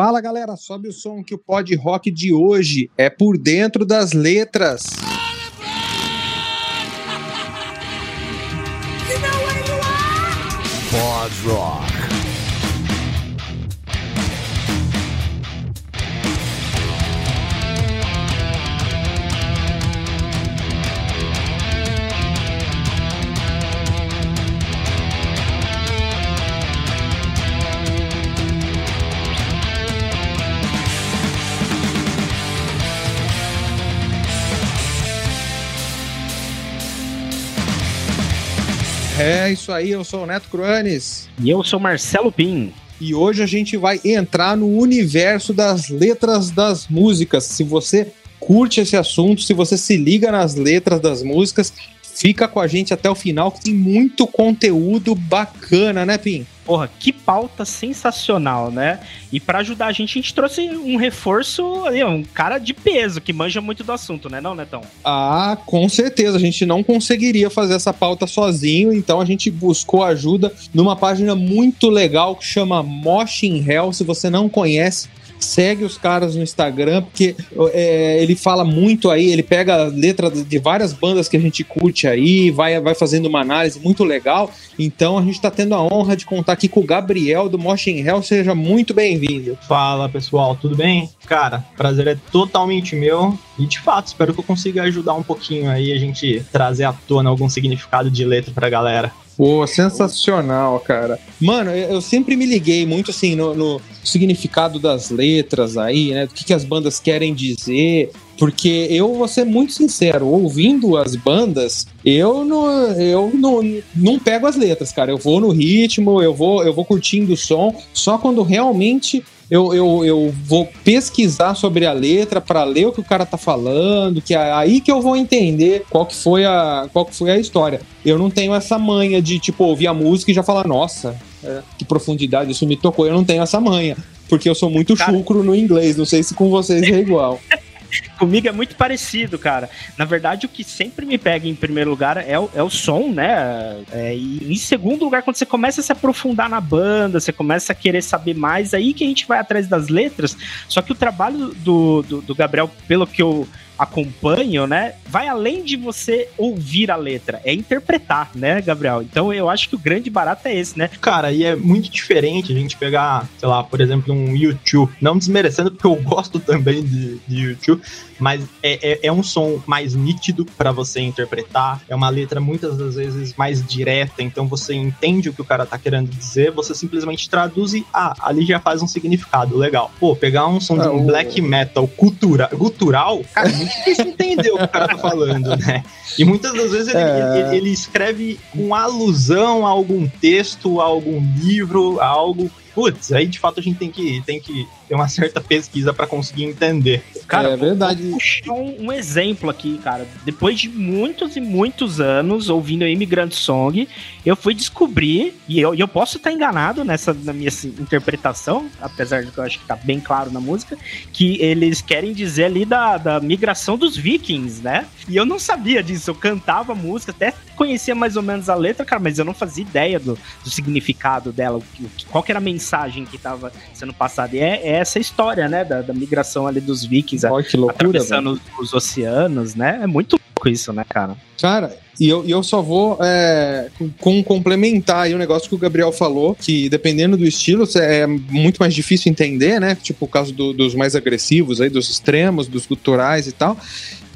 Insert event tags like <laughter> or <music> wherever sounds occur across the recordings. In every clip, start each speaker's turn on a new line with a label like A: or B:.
A: Fala galera, sobe o som que o pod rock de hoje é por dentro das letras. <laughs>
B: Pod Rock.
A: É isso aí, eu sou o Neto Cruanes.
C: E eu sou Marcelo Pim.
A: E hoje a gente vai entrar no universo das letras das músicas. Se você curte esse assunto, se você se liga nas letras das músicas, fica com a gente até o final que tem muito conteúdo bacana, né, Pim?
C: Porra, que pauta sensacional, né? E para ajudar a gente, a gente trouxe um reforço ali, um cara de peso que manja muito do assunto, né, não, Netão?
A: Ah, com certeza. A gente não conseguiria fazer essa pauta sozinho, então a gente buscou ajuda numa página muito legal que chama Mosh in Hell. Se você não conhece, segue os caras no Instagram, porque é, ele fala muito aí, ele pega a letra de várias bandas que a gente curte aí, vai, vai fazendo uma análise muito legal. Então a gente está tendo a honra de contar aqui com o Gabriel do Motion Hell. Seja muito bem-vindo.
D: Fala pessoal, tudo bem? Cara, prazer é totalmente meu. E de fato, espero que eu consiga ajudar um pouquinho aí a gente trazer à tona algum significado de letra pra galera.
A: Pô, sensacional, cara. Mano, eu sempre me liguei muito assim no, no significado das letras aí, né? Do que, que as bandas querem dizer. Porque eu vou ser muito sincero, ouvindo as bandas, eu não, eu não, não pego as letras, cara. Eu vou no ritmo, eu vou, eu vou curtindo o som, só quando realmente eu, eu, eu vou pesquisar sobre a letra para ler o que o cara tá falando, que é aí que eu vou entender qual que foi a, qual que foi a história. Eu não tenho essa manha de, tipo, ouvir a música e já falar, nossa, é, que profundidade, isso me tocou. Eu não tenho essa manha, porque eu sou muito cara... chucro no inglês. Não sei se com vocês é igual. <laughs>
C: Comigo é muito parecido, cara. Na verdade, o que sempre me pega em primeiro lugar é o, é o som, né? É, e em segundo lugar, quando você começa a se aprofundar na banda, você começa a querer saber mais, aí que a gente vai atrás das letras. Só que o trabalho do, do, do Gabriel, pelo que eu acompanham, né, vai além de você ouvir a letra, é interpretar, né, Gabriel? Então eu acho que o grande barato é esse, né?
D: Cara, e é muito diferente a gente pegar, sei lá, por exemplo, um YouTube, não desmerecendo, porque eu <laughs> gosto também de, de YouTube, mas é, é, é, um som mais nítido para você interpretar, é uma letra muitas das vezes mais direta, então você entende o que o cara tá querendo dizer, você simplesmente traduz e, ah, ali já faz um significado legal. Pô, pegar um som de um é, black metal cultura, cultural, cara, difícil entender o que o cara tá falando, né? E muitas das vezes ele, é... ele, ele escreve com alusão a algum texto, a algum livro, a algo putz, aí de fato a gente tem que, tem que ter uma certa pesquisa para conseguir entender.
C: Cara, é verdade. Vou puxar um, um, exemplo aqui, cara. Depois de muitos e muitos anos ouvindo a Immigrant Song, eu fui descobrir, e eu, eu posso estar enganado nessa na minha assim, interpretação, apesar de que eu acho que tá bem claro na música, que eles querem dizer ali da, da migração dos vikings, né? E eu não sabia disso, eu cantava a música, até conhecia mais ou menos a letra, cara, mas eu não fazia ideia do, do significado dela, qual que era a mensagem que estava sendo passada. E é, é essa história, né, da, da migração ali dos vikings,
A: oh, que loucura,
C: atravessando os, os, oceanos, né? É muito louco isso, né, cara?
A: Cara, e eu, e eu só vou é, com, complementar aí o negócio que o Gabriel falou, que dependendo do estilo é muito mais difícil entender, né? Tipo o caso do, dos mais agressivos aí, dos extremos, dos guturais e tal.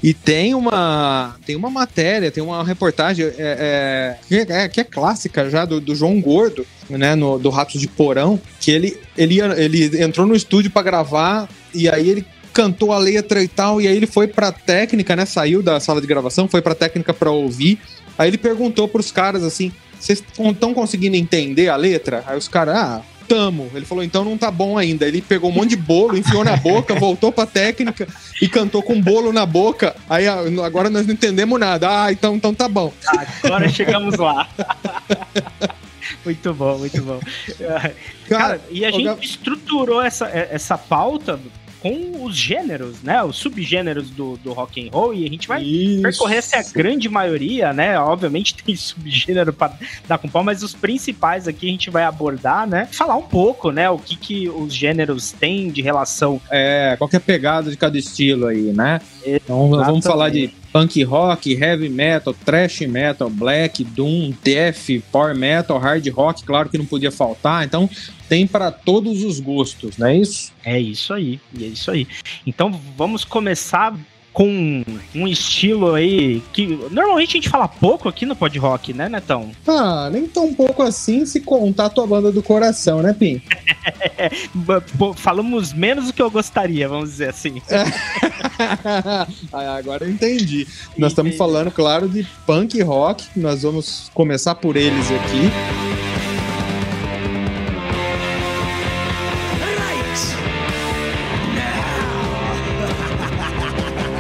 A: E tem uma, tem uma matéria, tem uma reportagem é, é, que, é, que é clássica já do, do João Gordo, né, no, do Ratos de Porão, que ele, ele, ele entrou no estúdio para gravar e aí ele cantou a letra e tal, e aí ele foi pra técnica, né, saiu da sala de gravação, foi pra técnica para ouvir, aí ele perguntou pros caras assim, vocês estão conseguindo entender a letra? Aí os caras, ah, tamo. Ele falou, então não tá bom ainda. Ele pegou um monte de bolo, enfiou na boca, voltou pra técnica e cantou com bolo na boca. Aí agora nós não entendemos nada. Ah, então, então tá bom.
C: Agora chegamos lá. <laughs> muito bom, muito bom. Cara, Cara e a gente estruturou essa, essa pauta com os gêneros, né? Os subgêneros do, do rock and roll e a gente vai
A: Isso.
C: percorrer essa grande maioria, né? Obviamente <laughs> tem subgênero para dar com pau, mas os principais aqui a gente vai abordar, né? Falar um pouco, né? O que, que os gêneros têm de relação.
A: É, qualquer pegada de cada estilo aí, né? Então nós vamos
C: Exatamente.
A: falar de punk rock, heavy metal, thrash metal, black, doom, death, power metal, hard rock, claro que não podia faltar. Então tem para todos os gostos, não é isso?
C: É isso aí, é isso aí. Então vamos começar com um estilo aí que normalmente a gente fala pouco aqui no Pod Rock, né, Netão?
A: Ah, nem tão pouco assim se contar a tua banda do coração, né, Pim? <laughs>
C: Falamos menos do que eu gostaria, vamos dizer assim. <laughs>
A: Ah, Agora eu entendi. Nós estamos falando, claro, de punk rock. Nós vamos começar por eles aqui.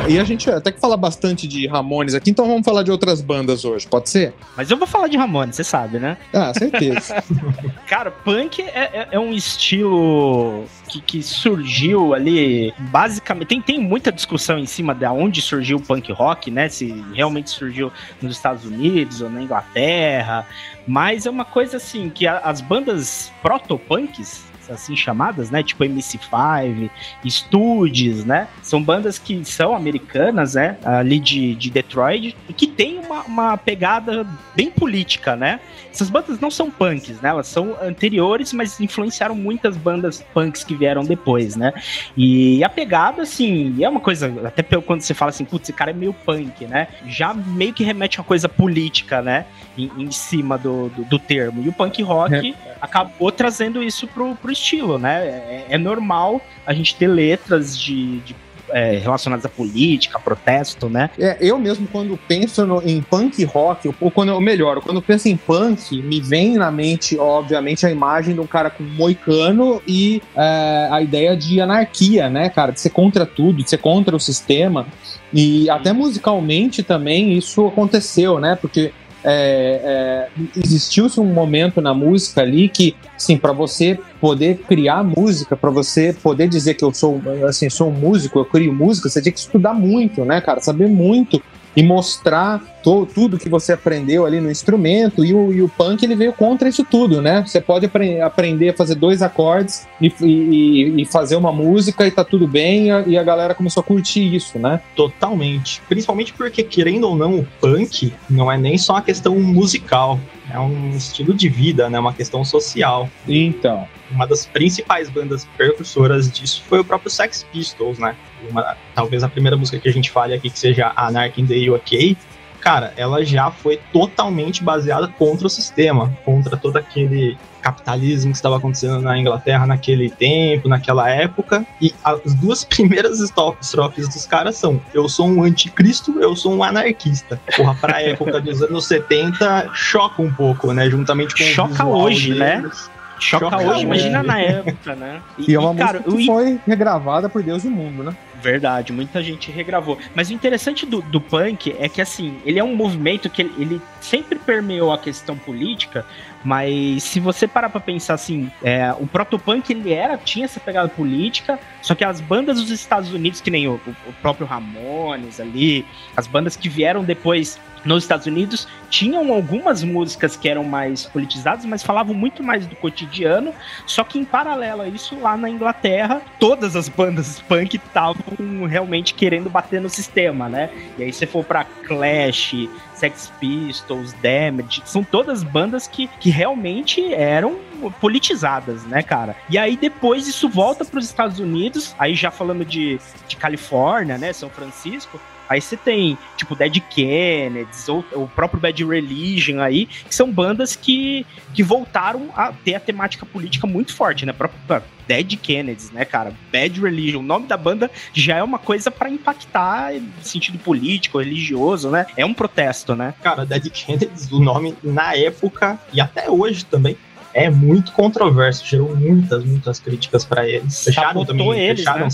A: E a gente até que fala bastante de Ramones aqui, então vamos falar de outras bandas hoje, pode ser?
C: Mas eu vou falar de Ramones, você sabe, né?
A: Ah, certeza. <laughs>
C: Cara, punk é, é- é um estilo que, que surgiu ali, basicamente. Tem, tem muita discussão em cima de onde surgiu o punk rock, né? Se realmente surgiu nos Estados Unidos ou na Inglaterra. Mas é uma coisa assim, que a- as bandas proto-punks, assim chamadas, né? Tipo MC5, Studios, né? São bandas que são americanas, né? Ali de, de Detroit, e que tem uma, uma pegada bem política, né? Essas bandas não são punks, né? Elas são anteriores, mas influenciaram muitas bandas punks que vieram depois, né? E a pegada, assim, é uma coisa, até quando você fala assim, putz, esse cara é meio punk, né? Já meio que remete a uma coisa política, né? Em, em cima do, do, do termo. E o punk rock acabou trazendo isso pro, pro estilo, né? É, é normal a gente ter letras de. de, é, relacionadas à política, a protesto, né?
A: É, eu mesmo, quando penso no- em punk rock, ou quando, ou melhor, quando eu penso em punk, me vem na mente, obviamente, a imagem de um cara com moicano e é, a ideia de anarquia, né, cara? De ser contra tudo, de ser contra o sistema. E até musicalmente também isso aconteceu, né? Porque é, é, existiu-se um momento na música ali que, sim, para você poder criar música, para você poder dizer que eu sou, assim, sou um músico, eu crio música, você tinha que estudar muito, né, cara? Saber muito e mostrar to- tudo que você aprendeu ali no instrumento. E o, e o punk ele veio contra isso tudo, né? Você pode apre- aprender a fazer dois acordes e, e- e fazer uma música e tá tudo bem, e a, e a galera começou a curtir isso, né?
D: Totalmente. Principalmente porque, querendo ou não, o punk não é nem só uma questão musical. É um estilo de vida, né? Uma questão social.
A: Então.
D: Uma das principais bandas precursoras disso foi o próprio Sex Pistols, né? Uma- talvez a primeira música que a gente fale aqui que seja Anarchy in the UK. Cara, ela já foi totalmente baseada contra o sistema, contra todo aquele capitalismo que estava acontecendo na Inglaterra naquele tempo, naquela época. E as duas <laughs> primeiras estrofes dos caras são: Eu sou um anticristo, eu sou um anarquista. Porra, pra época dos anos 70, choca um pouco, né? Juntamente com o
C: Choca hoje, né? Choca,
D: Choca
C: hoje,
D: hoje.
C: imagina na época, né?
A: E, é uma
C: cara,
A: música que foi regravada por Deus e o mundo, né?
C: Verdade, muita gente regravou. Mas o interessante do, do punk é que, assim, ele é um movimento que ele, ele sempre permeou a questão política, mas se você parar pra pensar assim, é, o protopunk ele era, tinha essa pegada política, só que as bandas dos Estados Unidos, que nem o, o próprio Ramones ali, as bandas que vieram depois nos Estados Unidos, tinham algumas músicas que eram mais politizadas, mas falavam muito mais do cotidiano, só que em paralelo a isso, lá na Inglaterra, todas as bandas punk estavam realmente querendo bater no sistema, né? E aí você for pra Clash, Sex Pistols, Damage, são todas bandas que, que realmente eram politizadas, né, cara? E aí depois isso volta para os Estados Unidos, aí já falando de, de Califórnia, né, São Francisco, Aí você tem, tipo, Dead Kennedys, ou o próprio Bad Religion aí, que são bandas que, que voltaram a ter a temática política muito forte, né? Próprio Dead Kennedys, né, cara? Bad Religion, o nome da banda já é uma coisa pra impactar no sentido político, religioso, né? É um protesto, né?
D: Cara, Dead Kennedys, o nome na época e até hoje também é muito controverso, gerou muitas, muitas críticas pra eles. Fecharam
C: Sabotou
D: também,
C: eles,
D: fecharam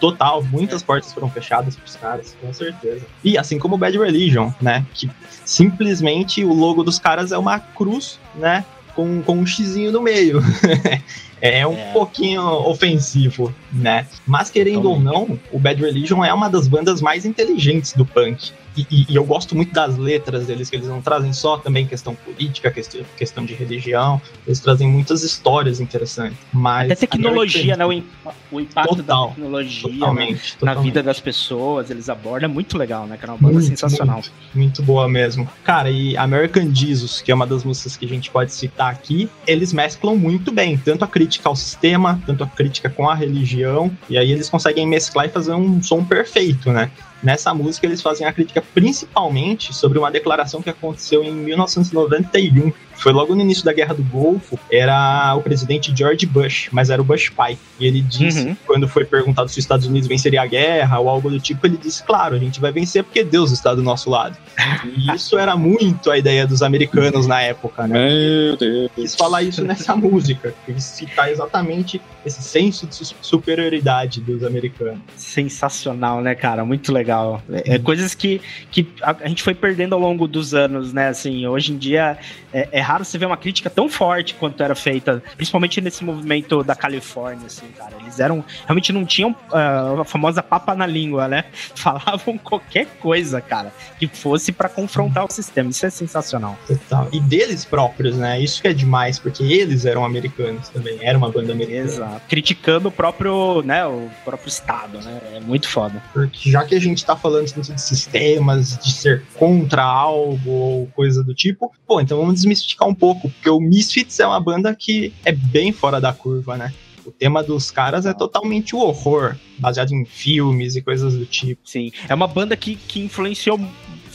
D: total, muitas portas foram fechadas pros caras, com certeza. E assim como o Bad Religion, né, que simplesmente o logo dos caras é uma cruz, né, com, com um xizinho no meio. <laughs> É um é. pouquinho ofensivo, né? Mas querendo ou não, o Bad Religion é uma das bandas mais inteligentes do punk. E, e, e, eu gosto muito das letras deles, que eles não trazem só também questão política, questão, questão de religião, eles trazem muitas histórias interessantes. Mas
C: Até tecnologia, né? O, o impacto Total, da tecnologia totalmente, na, na vida das pessoas, eles abordam, é muito legal, né? Que é uma banda muito, sensacional.
D: Muito, muito, boa mesmo. Cara, e American Jesus, que é uma das músicas que a gente pode citar aqui, eles mesclam muito bem, tanto a crítica ao sistema, tanto a crítica com a religião, e aí eles conseguem mesclar e fazer um som perfeito, né? Nessa música, eles fazem a crítica principalmente sobre uma declaração que aconteceu em 1991 foi logo no início da Guerra do Golfo, era o presidente George Bush, mas era o Bush pai. E ele disse, uhum. quando foi perguntado se os Estados Unidos venceria a guerra ou algo do tipo, ele disse, claro, a gente vai vencer porque Deus está do nosso lado. E isso era muito a ideia dos americanos na época, né? Meu Deus. Quis falar isso nessa <laughs> música, quis citar exatamente esse senso de superioridade dos americanos.
C: Sensacional, né, cara? Muito legal. É, é coisas que, que a, a, gente foi perdendo ao longo dos anos, né? Assim, hoje em dia é, é raro você ver uma crítica tão forte quanto era feita, principalmente nesse movimento da Califórnia, assim, cara. Eles eram. Realmente não tinham uh, a famosa papa na língua, né? <laughs> Falavam qualquer coisa, cara, que fosse para confrontar o sistema. Isso é sensacional.
D: Total. E deles próprios, né? Isso que é demais, porque eles eram americanos também. Era uma banda americana.
C: Exato. Criticando o próprio, né? O próprio Estado, né? É muito foda.
D: Porque já que a gente tá falando de sistemas, de ser contra algo ou coisa do tipo, pô, então vamos desmistificar criticar um pouco, porque o Misfits é uma banda que é bem fora da curva, né? O tema dos caras é totalmente o horror, baseado em filmes e coisas do tipo.
C: Sim, é uma banda que, que influenciou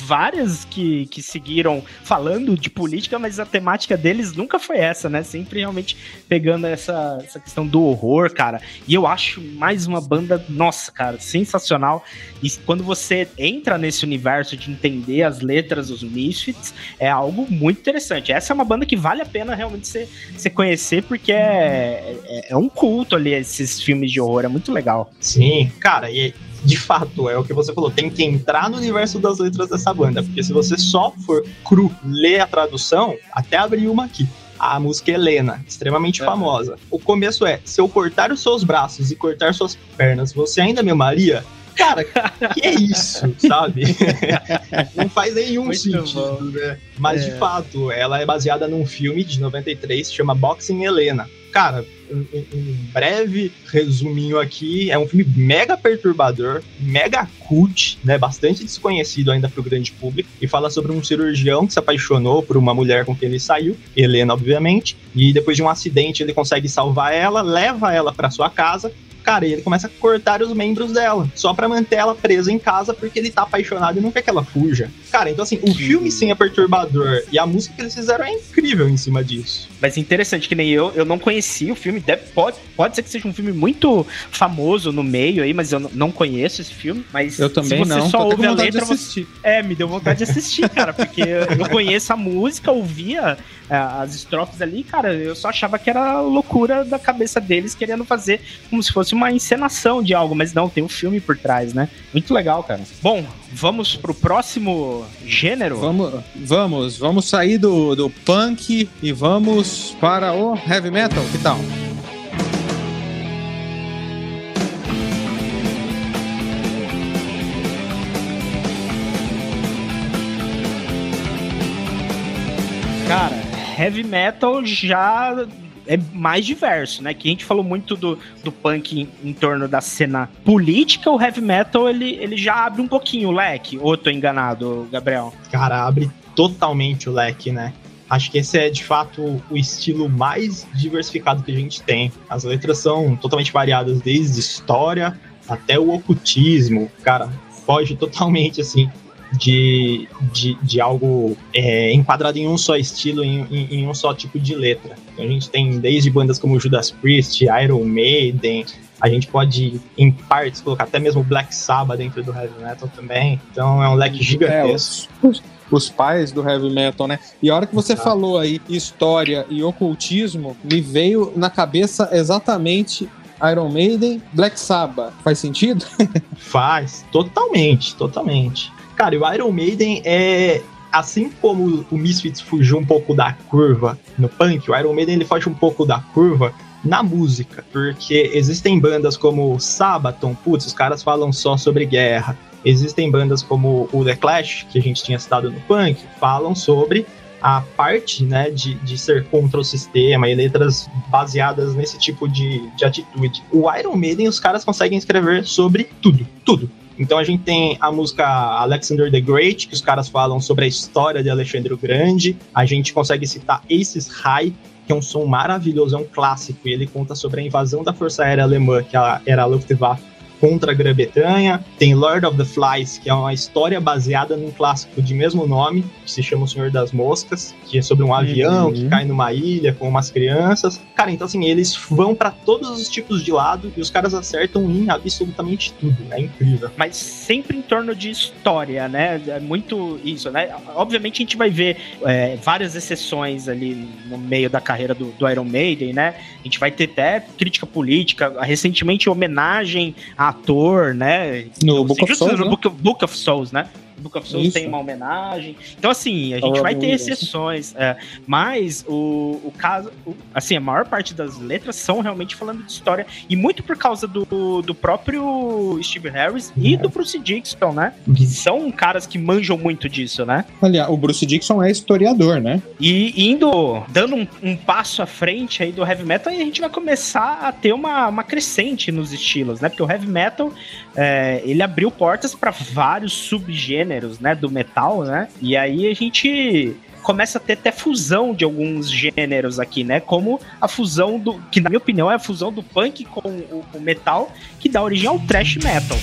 C: várias que, que seguiram falando de política, mas a temática deles nunca foi essa, né? Sempre realmente pegando essa, essa questão do horror, cara. E eu acho mais uma banda, nossa, cara, sensacional. E quando você entra nesse universo de entender as letras dos Misfits, é algo muito interessante. Essa é uma banda que vale a pena realmente você conhecer, porque é, é, é um culto ali, esses filmes de horror, é muito legal.
D: Sim, cara, e de fato, é o que você falou, tem que entrar no universo das letras dessa banda, porque se você só for cru ler a tradução, até abrir uma aqui. A música Helena, extremamente é. famosa. O começo é: se eu cortar os seus braços e cortar suas pernas, você ainda me amaria? Cara, que é isso, <laughs> sabe? <laughs> Não faz nenhum Muito sentido, né? Mas é. de fato, ela é baseada num filme de 93 que chama Boxing Helena. Cara, um, um, breve resuminho aqui. É um filme mega perturbador, mega cult, né? Bastante desconhecido ainda para o grande público. E fala sobre um cirurgião que se apaixonou por uma mulher com quem ele saiu, Helena, obviamente. E depois de um acidente, ele consegue salvar ela, leva ela para sua casa cara, e ele começa a cortar os membros dela, só para manter ela presa em casa porque ele tá apaixonado e não quer que ela fuja. Cara, então assim, o filme sim é perturbador e a música que eles fizeram é incrível em cima disso.
C: Mas interessante que nem eu, eu não conheci o filme, deve, pode, pode ser que seja um filme muito famoso no meio aí, mas eu não conheço esse filme, mas
A: eu também
C: se você
A: não,
C: só ouve a letra, você... é, me deu vontade de assistir, cara, porque eu conheço a música, ouvia é, as estrofes ali, cara, eu só achava que era loucura da cabeça deles querendo fazer como se fosse uma encenação de algo, mas não, tem um filme por trás, né? Muito legal, cara. Bom, vamos pro próximo gênero?
A: Vamos, vamos, vamos sair do, do punk e vamos para o heavy metal, que tal?
C: Heavy metal já é mais diverso, né? Que a gente falou muito do, do punk em, em, torno da cena política, o heavy metal ele, ele já abre um pouquinho o leque. Ou eu tô enganado, Gabriel?
D: Cara, abre totalmente o leque, né? Acho que esse é de fato o estilo mais diversificado que a gente tem. As letras são totalmente variadas, desde história até o ocultismo. Cara, foge totalmente assim de, de, de algo é, enquadrado em um só estilo, em, em, em, um só tipo de letra. Então a gente tem desde bandas como Judas Priest, Iron Maiden, a gente pode, em partes, colocar até mesmo Black Sabbath dentro do heavy metal também. Então é um leque gigantesco.
A: É, os, os pais do heavy metal, né? E a hora que você falou aí história e ocultismo, me veio na cabeça exatamente Iron Maiden, Black Sabbath. Faz sentido? <laughs>
D: Faz, totalmente, totalmente. Cara, o Iron Maiden é. Assim como o Misfits fugiu um pouco da curva no punk, o Iron Maiden ele foge um pouco da curva na música, porque existem bandas como Sabaton, putz, os caras falam só sobre guerra. Existem bandas como o The Clash, que a gente tinha citado no punk, falam sobre a parte né, de, de ser contra o sistema e letras baseadas nesse tipo de, de atitude. O Iron Maiden, os caras conseguem escrever sobre tudo, tudo. Então a gente tem a música Alexander the Great, que os caras falam sobre a história de Alexandre o Grande. A gente consegue citar Aces High, que é um som maravilhoso, é um clássico, e ele conta sobre a invasão da Força Aérea Alemã, que era a Luftwaffe, contra a Grã-Bretanha. Tem Lord of the Flies, que é uma história baseada num clássico de mesmo nome, que se chama O Senhor das Moscas, que é sobre um avião uhum. que cai numa ilha com umas crianças. Cara, então assim, eles vão para todos os tipos de lado e os caras acertam em absolutamente tudo. É incrível.
C: Mas sempre em torno de história, né? É muito isso, né? Obviamente a gente vai ver é, várias exceções ali no meio da carreira do, do Iron Maiden, né? A gente vai ter até crítica política, recentemente homenagem a ator, né?
A: No, Book, of Souls,
C: no né? Book, Book of Souls, né? Book of Souls Isso. tem uma homenagem. Então, assim, a gente vai ter exceções. É, mas o, o caso. O, assim, a maior parte das letras são realmente falando de história. E muito por causa do, do próprio Steve Harris e do Bruce Dixon, né? Que são caras que manjam muito disso, né?
A: Aliás, o Bruce Dixon é historiador, né?
C: E indo, dando um, um passo à frente aí do heavy metal, a gente vai começar a ter uma, uma crescente nos estilos, né? Porque o heavy metal, é, ele abriu portas para vários subgêneros gêneros, né, do metal, né? E aí a gente começa a ter até fusão de alguns gêneros aqui, né? Como a fusão do. que na minha opinião é a fusão do punk com o, o metal, que dá origem ao thrash metal.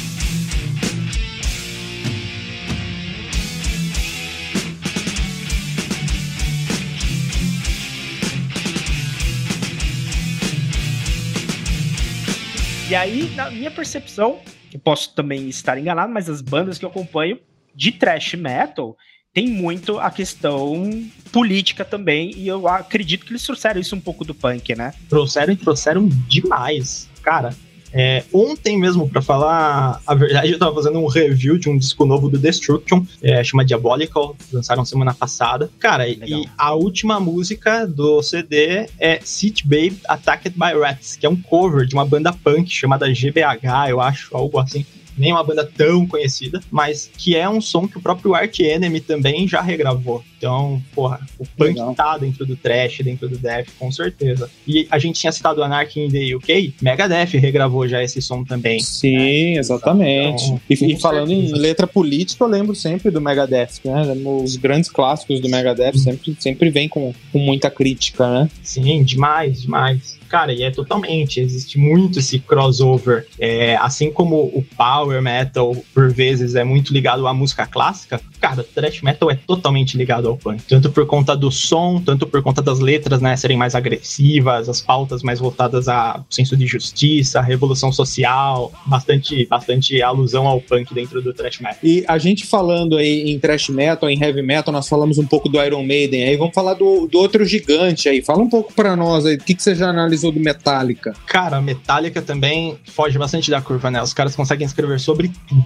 C: E aí, na minha percepção, eu posso também estar enganado, mas as bandas que eu acompanho de thrash metal tem muito a questão política também, e eu acredito que eles trouxeram isso um pouco do punk, né?
D: Trouxeram e trouxeram demais. Cara, é, ontem mesmo, para falar a verdade, eu tava fazendo um review de um disco novo do Destruction, é, chama Diabolical, lançaram semana passada. Cara, Legal. e a última música do CD é City Babe Attacked by Rats, que é um cover de uma banda punk chamada GBH, eu acho, algo assim nem uma banda tão conhecida, mas que é um som que o próprio Arch Enemy também já regravou. Então, porra, o punk Legal. tá dentro do trash, dentro do death, com certeza. E a gente tinha citado Anarchy in the UK, Megadeth regravou já esse som também.
A: Sim, né? exatamente. Então, e, e falando certeza. em letra política, eu lembro sempre do Megadeth, né? Os grandes clássicos do Megadeth sempre, sempre vem com, com muita crítica, né?
D: Sim, demais, demais. Cara, e é totalmente, existe muito esse crossover. É, assim como o power metal, por vezes, é muito ligado à música clássica, cara, o thrash metal é totalmente ligado ao punk. Tanto por conta do som, tanto por conta das letras, né, serem mais agressivas, as pautas mais voltadas a senso de justiça, revolução social, bastante, bastante alusão ao punk dentro do thrash metal.
A: E a gente falando aí em thrash metal, em heavy metal, nós falamos um pouco do Iron Maiden, aí vamos falar do, do outro gigante aí. Fala um pouco para nós aí, o que, que você já analisou analisou do Metallica?
D: Cara, Metallica também foge bastante da curva, né? Os caras conseguem escrever sobre tudo.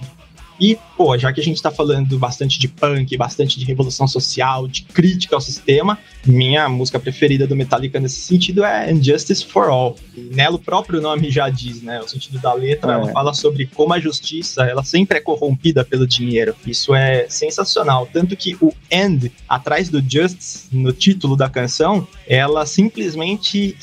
D: E, pô, já que a gente tá falando bastante de punk, bastante de revolução social, de crítica ao sistema, minha música preferida do Metallica nesse sentido é Injustice for All. E nela o próprio nome já diz, né? O sentido da letra, é. ela fala sobre como a justiça, ela sempre é corrompida pelo dinheiro. Isso é sensacional. Tanto que o end, atrás do Justice, no título da canção, ela simplesmente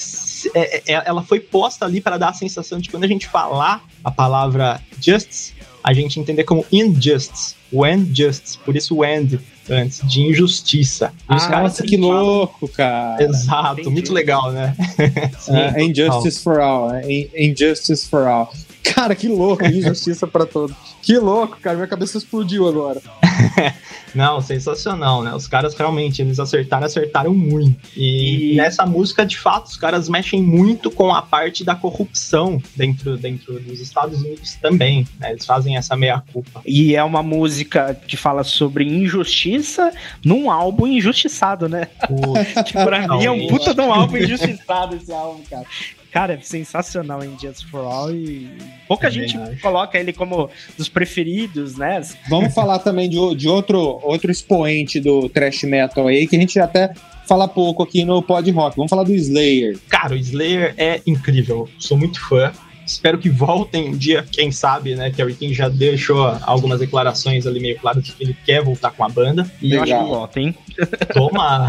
D: é, é, ela foi posta ali para dar a sensação de quando a gente falar a palavra justice, a gente entender como injustice, o injustice, por isso o end antes, de injustiça.
A: Ah, nossa, que falam... louco, cara.
D: Exato, Entendi. muito legal, né? <laughs>
A: uh, injustice for all, uh, injustice for all. Cara, que louco, injustiça para todos. Que louco, cara, minha cabeça explodiu agora. <laughs>
D: Não, sensacional, né? Os caras realmente, eles acertaram, acertaram muito. E, e, nessa música, de fato, os caras mexem muito com a parte da corrupção dentro, dentro dos Estados Unidos também. Né? Eles fazem essa meia-culpa.
C: E é uma música que fala sobre injustiça num álbum injustiçado, né? <laughs> que pra Não, mim é um puta de um álbum injustiçado esse álbum, cara. Cara, é sensacional em Just for All e Pouca gente coloca ele como dos preferidos, né?
A: Vamos falar também de, de outro, outro expoente do thrash metal aí, que a gente até fala pouco aqui no Pod Rock. Vamos falar do Slayer.
D: Cara, o Slayer é incrível. Sou muito fã. Espero que voltem um dia, quem sabe, né? Que a King já deixou algumas declarações ali meio claras de que ele quer voltar com a banda.
C: E eu acho que volta, hein? <laughs>
D: Toma!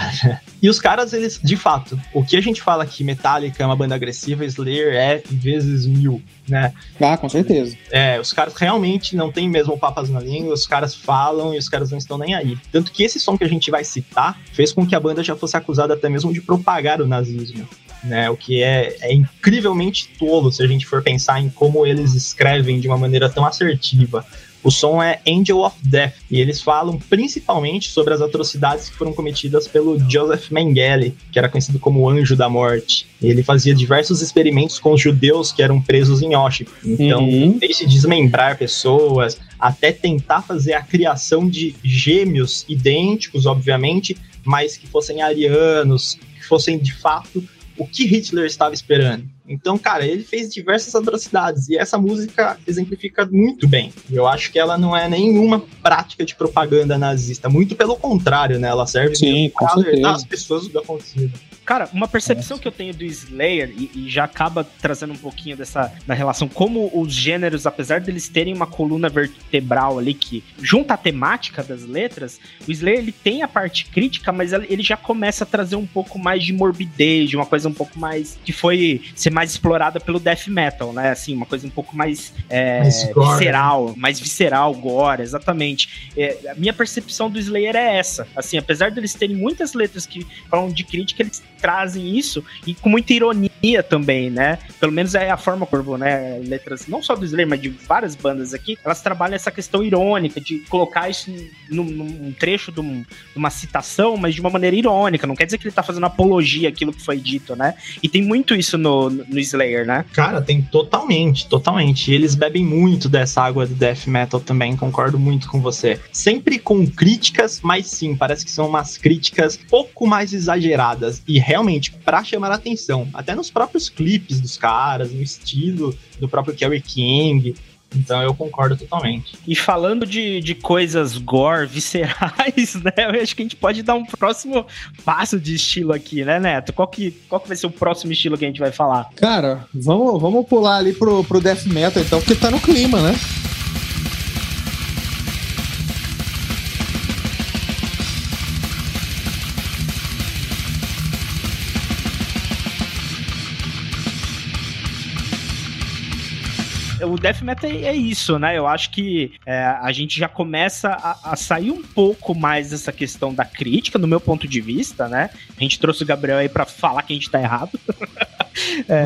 D: E os caras, eles, de fato, o que a gente fala que Metallica é uma banda agressiva, Slayer é vezes mil, né?
A: Ah, com certeza.
D: É, os caras realmente não tem mesmo papas na língua, os caras falam e os caras não estão nem aí. Tanto que esse som que a gente vai citar fez com que a banda já fosse acusada até mesmo de propagar o nazismo né? O que é, é incrivelmente tolo se a gente for pensar em como eles escrevem de uma maneira tão assertiva. O som é Angel of Death e eles falam principalmente sobre as atrocidades que foram cometidas pelo Joseph Mengele, que era conhecido como Anjo da Morte. Ele fazia diversos experimentos com os judeus que eram presos em Auschwitz. Então, uhum. desde desmembrar pessoas até tentar fazer a criação de gêmeos idênticos, obviamente, mas que fossem arianos, que fossem de fato o que Hitler estava esperando. Então, cara, ele fez diversas atrocidades e essa música exemplifica muito bem. Eu acho que ela não é nenhuma prática de propaganda nazista, muito pelo contrário, né? Ela serve
A: para alertar
D: as pessoas do acontecido.
C: Cara, uma percepção que eu tenho do Slayer, e, e, já acaba trazendo um pouquinho dessa da relação, como os gêneros, apesar deles terem uma coluna vertebral ali que junta a temática das letras, o Slayer ele tem a parte crítica, mas ele já começa a trazer um pouco mais de morbidez, de uma coisa um pouco mais. que foi ser mais explorada pelo death metal, né? Assim, uma coisa um pouco mais, é, mais visceral, mais visceral, gore, exatamente. É, a minha percepção do Slayer é essa. Assim, apesar deles terem muitas letras que falam de crítica, eles trazem isso e com muita ironia também, né? Pelo menos é a forma como, né? Letras, não só do Slayer, mas de várias bandas aqui, elas trabalham essa questão irônica de colocar isso num, num trecho de, um, de, uma citação, mas de uma maneira irônica. Não quer dizer que ele tá fazendo apologia àquilo que foi dito, né? E tem muito isso no, no Slayer, né?
D: Cara, tem totalmente, totalmente. E eles bebem muito dessa água do death metal também, concordo muito com você. Sempre com críticas, mas sim, parece que são umas críticas pouco mais exageradas e realmente para chamar a atenção, até nos próprios clipes dos caras, no estilo do próprio Kerry King. Então eu concordo totalmente.
C: E falando de, de coisas gore, viscerais, <laughs> né? Eu acho que a gente pode dar um próximo passo de estilo aqui, né, Neto? Qual que, qual que vai ser o próximo estilo que a gente vai falar?
A: Cara, vamos, vamos pular ali pro, pro Death Metal então, porque tá no clima, né?
C: O death metal é isso, né? Eu acho que é, a gente já começa a, a, sair um pouco mais dessa questão da crítica, no meu ponto de vista, né? A gente trouxe o Gabriel aí para falar que a gente tá errado. <laughs> é,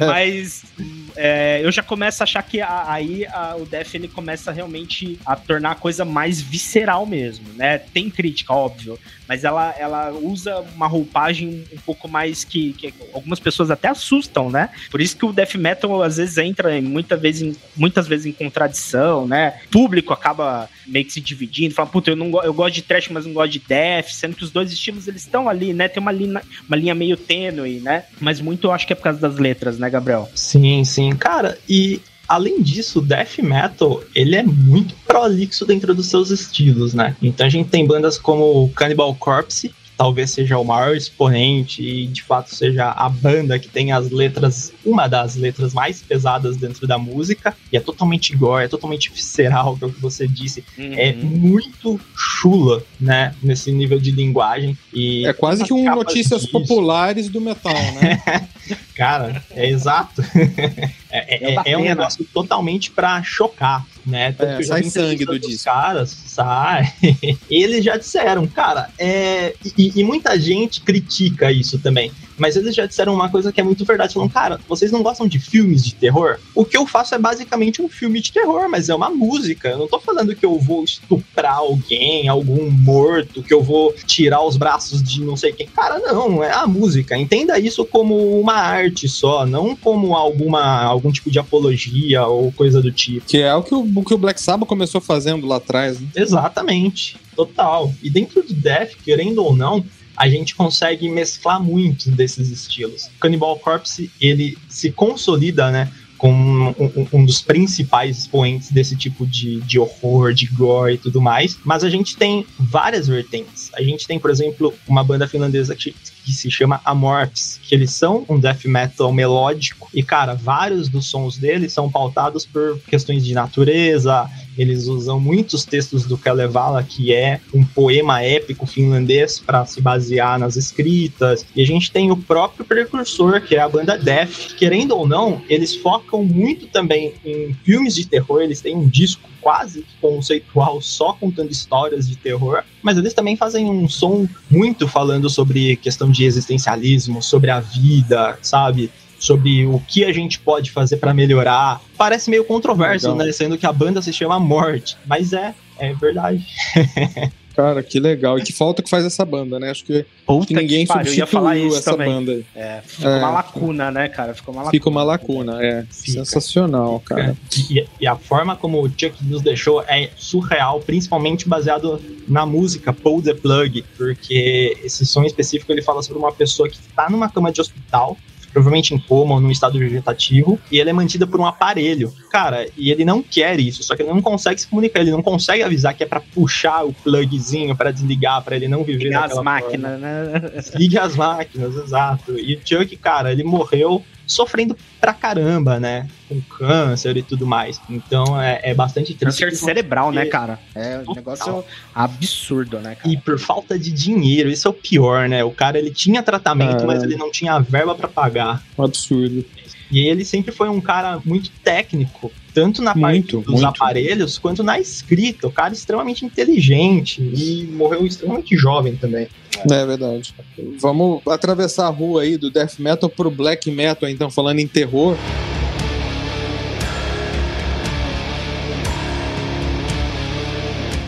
C: mas <laughs> é, eu já começo a achar que a, aí a, o Def ele começa realmente a tornar a coisa mais visceral mesmo, né? Tem crítica, óbvio, mas ela, ela usa uma roupagem um pouco mais que, que algumas pessoas até assustam, né? Por isso que o Death Metal às vezes entra muita vez em, muitas vezes em contradição, né? O público acaba meio que se dividindo, fala, puta, eu, não, eu gosto de trash, mas não gosto de death, sendo que os dois estilos eles estão ali, né? Tem uma linha, uma linha meio tênue, né? Mas muito eu acho que é por causa das letras, né, Gabriel?
D: Sim, sim. Cara, e além disso, o death metal, ele é muito prolixo dentro dos seus estilos, né? Então a gente tem bandas como Cannibal Corpse, talvez seja o maior exponente e de fato seja a banda que tem as letras, uma das letras mais pesadas dentro da música, e é totalmente gore, é totalmente visceral, que é o que você disse, uhum. é muito chula, né, nesse nível de linguagem. E
A: é quase que um notícias disso. populares do metal, né? <laughs>
D: Cara, é exato. <laughs> é, é, é um negócio totalmente pra chocar, né?
A: Tanto é, sai sangue do disco.
D: caras, sai. <laughs> Eles já disseram, cara, é... E, e, muita gente critica isso também. Mas eles já disseram uma coisa que é muito verdade. Falam, cara, vocês não gostam de filmes de terror? O que eu faço é basicamente um filme de terror, mas é uma música. Eu não tô falando que eu vou estuprar alguém, algum morto, que eu vou tirar os braços de não sei quem. Cara, não, é a música. Entenda isso como uma arte só, não como alguma, algum tipo de apologia ou coisa do tipo.
A: Que é o que o, o que o Black Sabbath começou fazendo lá atrás. Né?
D: Exatamente. Total. E dentro do Death, querendo ou não, a gente consegue mesclar muito desses estilos. Cannibal Corpse, ele se consolida, né, como um, um, dos principais expoentes desse tipo de, de horror, de gore e tudo mais. Mas a gente tem várias vertentes. A gente tem, por exemplo, uma banda finlandesa que, que se chama Amorphs, que eles são um death metal melódico. E, cara, vários dos sons deles são pautados por questões de natureza, eles usam muitos textos do Kalevala, que é um poema épico finlandês, para se basear nas escritas. E a gente tem o próprio precursor, que é a banda Death. Querendo ou não, eles focam muito também em filmes de terror. Eles têm um disco quase conceitual só contando histórias de terror, mas eles também fazem um som muito falando sobre questão de existencialismo, sobre a vida, sabe? Sobre o que a gente pode fazer para melhorar. Parece meio controverso, legal. né? Sendo que a banda se chama Morte, mas é, é verdade. <laughs>
A: Cara, que legal. E que falta que faz essa banda, né? Acho que, Puta que ninguém que pariu, substituiu essa também. banda.
C: É, ficou é. uma lacuna, né, cara?
A: Ficou uma lacuna. Fica uma lacuna, é. Fica. Sensacional, cara.
D: E, e, a forma como o Chuck nos deixou é surreal, principalmente baseado na música Pull the Plug, porque esse som específico ele fala sobre uma pessoa que tá numa cama de hospital provavelmente em coma ou num estado vegetativo, e ela é mantida por um aparelho. Cara, e ele não quer isso, só que ele não consegue se comunicar, ele não consegue avisar que é para puxar o plugzinho, para desligar, para ele não viver
C: Liga as máquinas, né?
D: Liga as máquinas, exato. E o Chuck, cara, ele morreu sofrendo pra caramba, né? Com câncer e tudo mais. Então é, é bastante
C: triste. Câncer cerebral, né, cara? É um negócio absurdo, né, cara?
D: E por falta de dinheiro, isso é o pior, né? O cara ele tinha tratamento, é. mas ele não tinha verba para pagar.
A: Um absurdo.
D: E ele sempre foi um cara muito técnico, tanto na muito, parte dos muito. aparelhos quanto na escrita. O cara é extremamente inteligente e morreu extremamente jovem também.
A: É verdade. Vamos atravessar a rua aí do death metal pro black metal, então, falando em terror.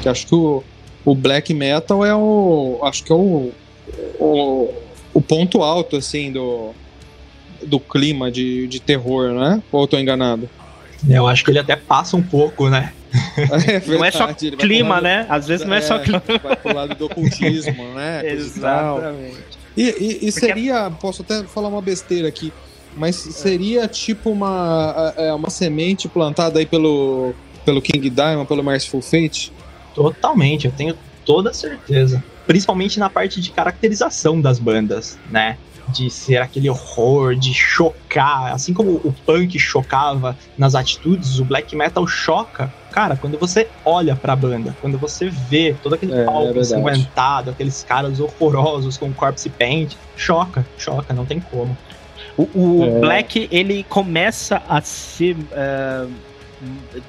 A: Que acho que o, o black metal é o. Acho que é o, o, o ponto alto, assim, do, do clima de, de terror, né? Ou eu tô enganado?
D: Eu acho que ele até passa um pouco, né? <laughs>
C: É verdade, não é só clima, né? Às vezes não é, é só clima.
A: Vai pro lado do ocultismo, né? <laughs>
C: Exatamente.
A: E, e, e seria, posso até falar uma besteira aqui, mas seria tipo uma, é, uma semente plantada aí pelo, pelo King Diamond, pelo Merciful Fate?
D: Totalmente, eu tenho toda certeza. Principalmente na parte de caracterização das bandas, né? De ser aquele horror, de chocar, assim como o punk chocava nas atitudes, o black metal choca. Cara, quando você olha pra banda, quando você vê todo aquele é, palco é ensanguentado, aqueles caras horrorosos com corpse paint, choca, choca, não tem como.
C: O, o é. Black, ele começa a ser. Uh,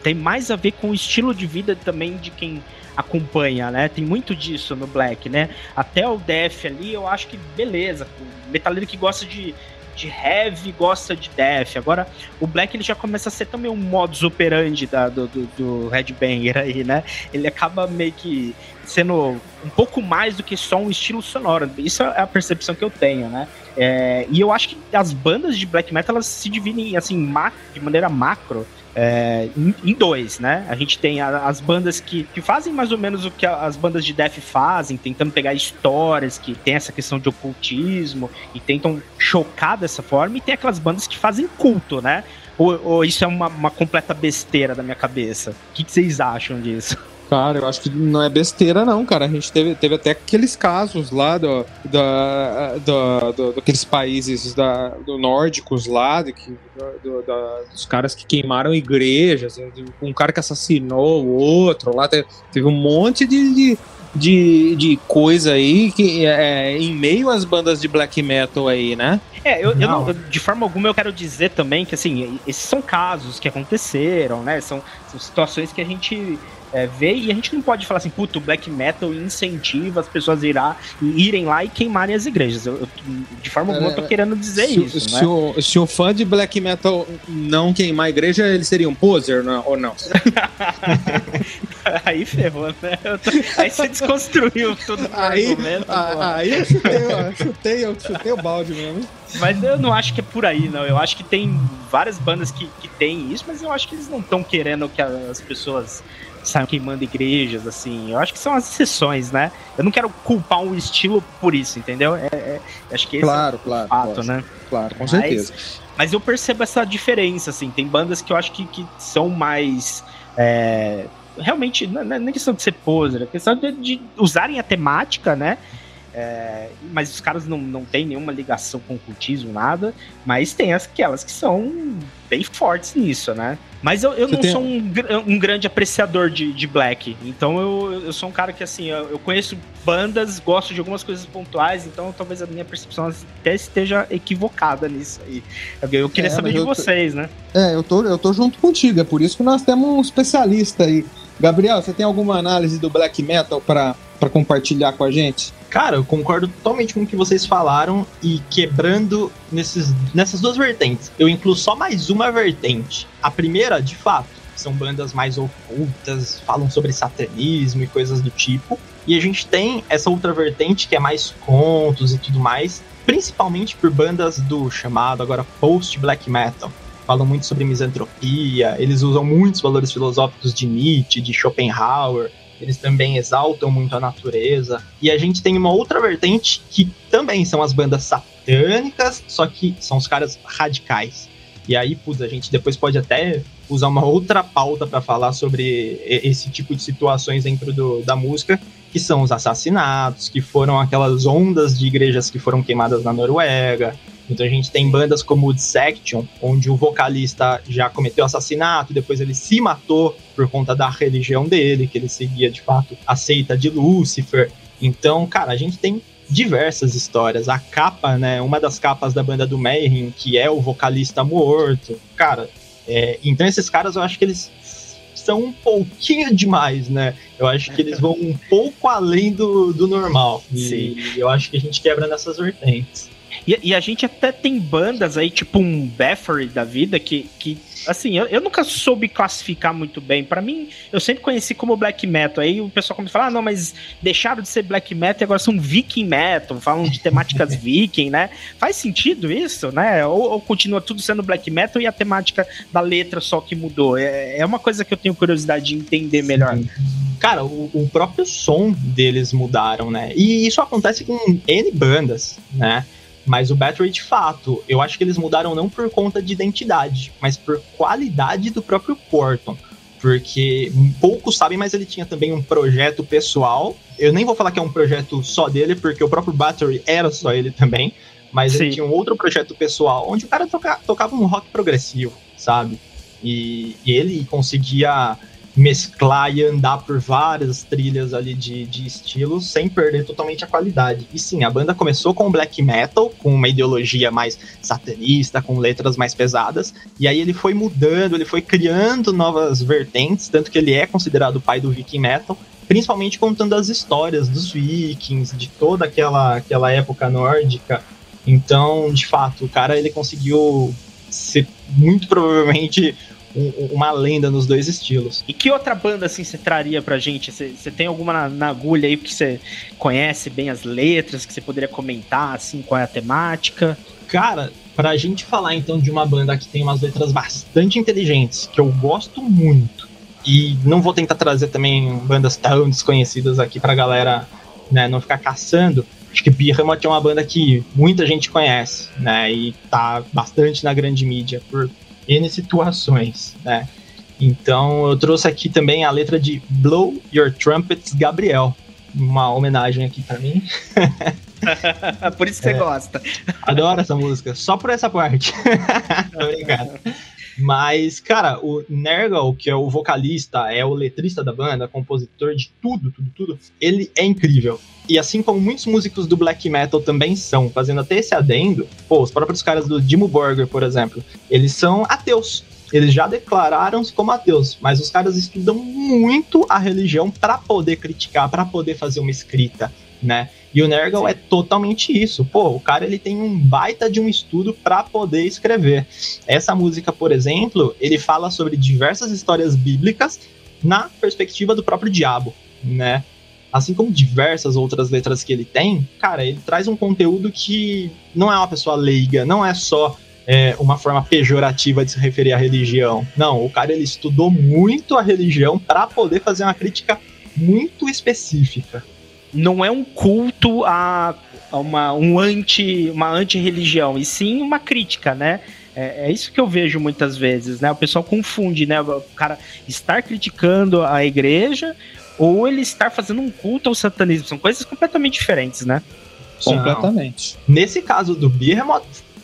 C: tem mais a ver com o estilo de vida também de quem acompanha, né? Tem muito disso no Black, né? Até o Def ali, eu acho que beleza. O metaleiro que gosta de, de heavy gosta de death. Agora, o Black ele já começa a ser também um modus operandi da, do, do, do Headbanger aí, né? Ele acaba meio que sendo um pouco mais do que só um estilo sonoro. Isso é a percepção que eu tenho, né? É, e eu acho que as bandas de black metal elas se dividem assim de maneira macro é, em, em, dois, né? A gente tem a, as bandas que, que fazem mais ou menos o que as bandas de death fazem, tentando pegar histórias que tem essa questão de ocultismo e tentam chocar dessa forma, e tem aquelas bandas que fazem culto, né? Ou, ou isso é uma, uma, completa besteira da minha cabeça? O que, que vocês acham disso?
A: Cara, eu acho que não é besteira, não, cara. A gente teve, teve até aqueles casos lá do, da, do, do, daqueles países da, do nórdicos lá, de, do, da, dos caras que queimaram igrejas, um cara que assassinou o outro lá. Teve, teve um monte de, de de, de coisa aí que é, em meio às bandas de black metal aí, né?
C: É, eu, não. eu não, de forma alguma eu quero dizer também que assim, esses são casos que aconteceram, né? São, são situações que a gente é, ver e a gente não pode falar assim, puto, o black metal incentiva as pessoas a irá, irem lá e queimarem as igrejas. Eu, eu de forma alguma, é, eu tô querendo dizer
A: se,
C: isso.
A: Se, né? o, se o fã de black metal não queimar a igreja, ele seria um poser não, ou não? <laughs>
C: aí ferrou, né? Tô, aí você desconstruiu tudo o <laughs> argumento.
A: A, aí eu chutei, eu chutei, eu chutei o balde mesmo.
C: Mas eu não acho que é por aí, não. Eu acho que tem várias bandas que, que tem isso, mas eu acho que eles não estão querendo que as pessoas saiam queimando igrejas, assim. Eu acho que são as exceções, né? Eu não quero culpar um estilo por isso, entendeu? É, é acho que esse
A: claro,
C: é
A: o claro,
C: fato, claro, né?
A: Claro, com mas, certeza.
C: Mas eu percebo essa diferença, assim. Tem bandas que eu acho que, que são mais. É, realmente, não é nem questão de ser poser, é questão de, de usarem a temática, né? É, mas os caras não, não têm nenhuma ligação com o cultismo, nada. Mas tem aquelas que são bem fortes nisso, né? Mas eu, eu não tem... sou um, um, grande apreciador de, de Black. Então eu, eu sou um cara que, assim, eu, eu, conheço bandas, gosto de algumas coisas pontuais, então talvez a minha percepção até esteja equivocada nisso aí. Eu queria é, saber de vocês, né?
A: É, eu tô, eu tô junto contigo, é por isso que nós temos um especialista aí. Gabriel, você tem alguma análise do black metal para compartilhar com a gente?
D: Cara, eu concordo totalmente com o que vocês falaram e quebrando nesses, nessas duas vertentes. Eu incluo só mais uma vertente. A primeira, de fato, são bandas mais ocultas, falam sobre satanismo e coisas do tipo. E a gente tem essa outra vertente que é mais contos e tudo mais, principalmente por bandas do chamado agora post-black metal. Falam muito sobre misantropia, eles usam muitos valores filosóficos de Nietzsche, de Schopenhauer, eles também exaltam muito a natureza. E a gente tem uma outra vertente que também são as bandas satânicas, só que são os caras radicais. E aí, putz, a gente depois pode até usar uma outra pauta para falar sobre esse tipo de situações dentro do, da música, que são os assassinatos, que foram aquelas ondas de igrejas que foram queimadas na Noruega, então a gente tem bandas como o Dissection, onde o vocalista já cometeu assassinato, depois ele se matou por conta da religião dele, que ele seguia de fato a seita de Lúcifer. Então, cara, a gente tem diversas histórias. A capa, né? Uma das capas da banda do Mayhem, que é o vocalista morto. Cara, é, então esses caras eu acho que eles são um pouquinho demais, né? Eu acho que eles vão um pouco além do, do normal. Sim. E eu acho que a gente quebra nessas vertentes.
C: E, e, a gente até tem bandas aí, tipo um Bathory da vida, que, que assim, eu, eu nunca soube classificar muito bem. para mim, eu sempre conheci como black metal. Aí o pessoal começa a falar, ah, não, mas deixaram de ser black metal e agora são viking metal, falam de temáticas <laughs> viking, né? Faz sentido isso, né? Ou, ou, continua tudo sendo black metal e a temática da letra só que mudou? É, é uma coisa que eu tenho curiosidade de entender melhor.
D: Cara, o, o próprio som deles mudaram, né? E isso acontece com N bandas, né? Mas o Battery, de fato, eu acho que eles mudaram não por conta de identidade, mas por qualidade do próprio Corton. Porque poucos sabem, mas ele tinha também um projeto pessoal. Eu nem vou falar que é um projeto só dele, porque o próprio Battery era só ele também. Mas Sim. ele tinha um outro projeto pessoal, onde o cara toca, tocava um rock progressivo, sabe? E, e ele conseguia mesclar e andar por várias trilhas ali de, de estilos sem perder totalmente a qualidade. E sim, a banda começou com black metal, com uma ideologia mais satanista, com letras mais pesadas, e aí ele foi mudando, ele foi criando novas vertentes, tanto que ele é considerado o pai do viking metal, principalmente contando as histórias dos vikings, de toda aquela, aquela época nórdica. Então, de fato, o cara ele conseguiu ser muito provavelmente um, uma lenda nos dois estilos.
C: E que outra banda assim você traria pra gente? Você tem alguma na, na, agulha aí que você conhece bem as letras, que você poderia comentar, assim, qual é a temática?
D: Cara, pra gente falar então de uma banda que tem umas letras bastante inteligentes, que eu gosto muito, e não vou tentar trazer também bandas tão desconhecidas aqui pra galera né, não ficar caçando. Acho que Behemoth é uma banda que muita gente conhece, né? E tá bastante na grande mídia por N situações, né? Então eu trouxe aqui também a letra de Blow Your Trumpets Gabriel, uma homenagem aqui para mim. <laughs>
C: por isso que você é, gosta.
D: Adoro essa música, só por essa parte. <laughs> Obrigado. Mas, cara, o Nergal, que é o vocalista, é o letrista da banda, compositor de tudo, tudo, tudo, ele é incrível. E assim como muitos músicos do black metal também são, fazendo até esse adendo, pô, os próprios caras do Dimo Borger, por exemplo, eles são ateus. Eles já declararam-se como ateus, mas os caras estudam muito a religião para poder criticar, para poder fazer uma escrita, né? E o Nergal é totalmente isso. Pô, o cara ele tem um baita de um estudo para poder escrever. Essa música, por exemplo, ele fala sobre diversas histórias bíblicas na perspectiva do próprio diabo, né? Assim como diversas outras letras que ele tem, cara, ele traz um conteúdo que não é uma pessoa leiga, não é só é, uma forma pejorativa de se referir à religião. Não, o cara ele estudou muito a religião para poder fazer uma crítica muito específica.
C: Não é um culto a, a uma, um anti, uma anti-religião, e sim uma crítica, né? É, é, isso que eu vejo muitas vezes, né? O pessoal confunde, né? O cara estar criticando a igreja ou ele estar fazendo um culto ao satanismo. São coisas completamente diferentes, né?
A: Completamente.
D: Nesse caso do Behemoth,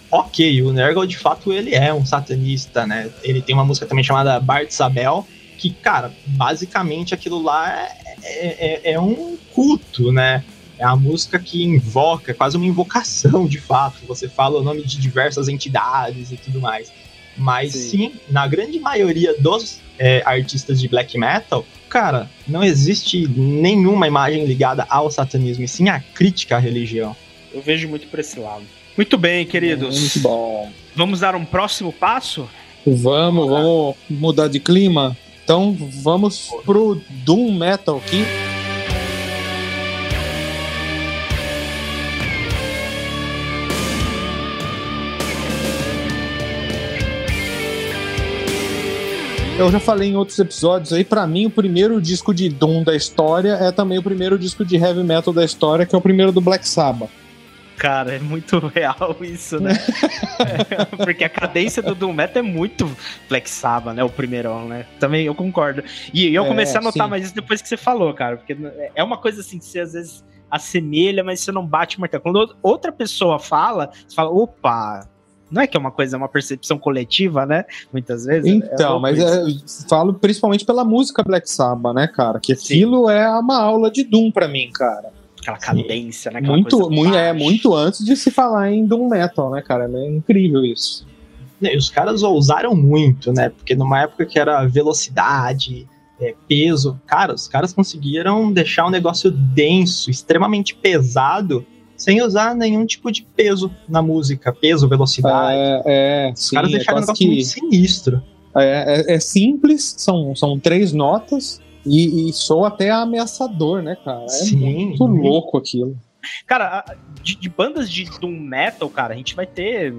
D: ok, o Nergal de fato ele é um satanista, né? Ele tem uma música também chamada Bart Sabel, que, cara, basicamente aquilo lá é, é, é, é um culto, né? É a música que invoca, é quase uma invocação de fato. Você fala o nome de diversas entidades e tudo mais. Mas sim, sim na grande maioria dos é, artistas de black metal, cara, não existe nenhuma imagem ligada ao satanismo, e sim a crítica à religião.
C: Eu vejo muito por esse lado. Muito bem, queridos.
A: Muito bom.
C: Vamos dar um próximo passo?
A: Vamos, vamos mudar de clima. Então vamos pro Doom Metal aqui. Eu já falei em outros episódios aí, para mim o primeiro disco de Doom da história é também o primeiro disco de heavy metal da história, que é o primeiro do Black Sabbath.
C: Cara, é muito real isso, né? é, <laughs> porque a cadência do Doom Metal é muito Black Sabbath, né? O primeirão, né? Também eu concordo. E eu comecei é, a notar sim. mais isso depois que você falou, cara. Porque é uma coisa assim que você às vezes assemelha, mas você não bate o martelo. Quando outra pessoa fala, você fala, opa, não é que é uma coisa, é uma percepção coletiva, né? Muitas vezes.
A: É então, é mas é, falo principalmente pela música Black Sabbath, né, cara? Que aquilo Sim. é uma aula de Doom para mim, cara.
C: Aquela cadência, né?
A: Muito, muito, é, muito antes de se falar em Doom Metal, né, cara? É incrível isso.
D: E os caras ousaram muito, né? Porque numa época que era velocidade, é, peso, cara, os caras conseguiram deixar um negócio denso, extremamente pesado sem usar nenhum tipo de peso na música, peso, velocidade.
A: É, é
D: Os sim, caras é deixaram é um negócio que... muito sinistro.
A: É, é, é, simples, são, são três notas e, e soa até ameaçador, né, cara? É sim, muito louco aquilo.
C: Cara, de, de, bandas de Doom Metal, cara, a gente vai ter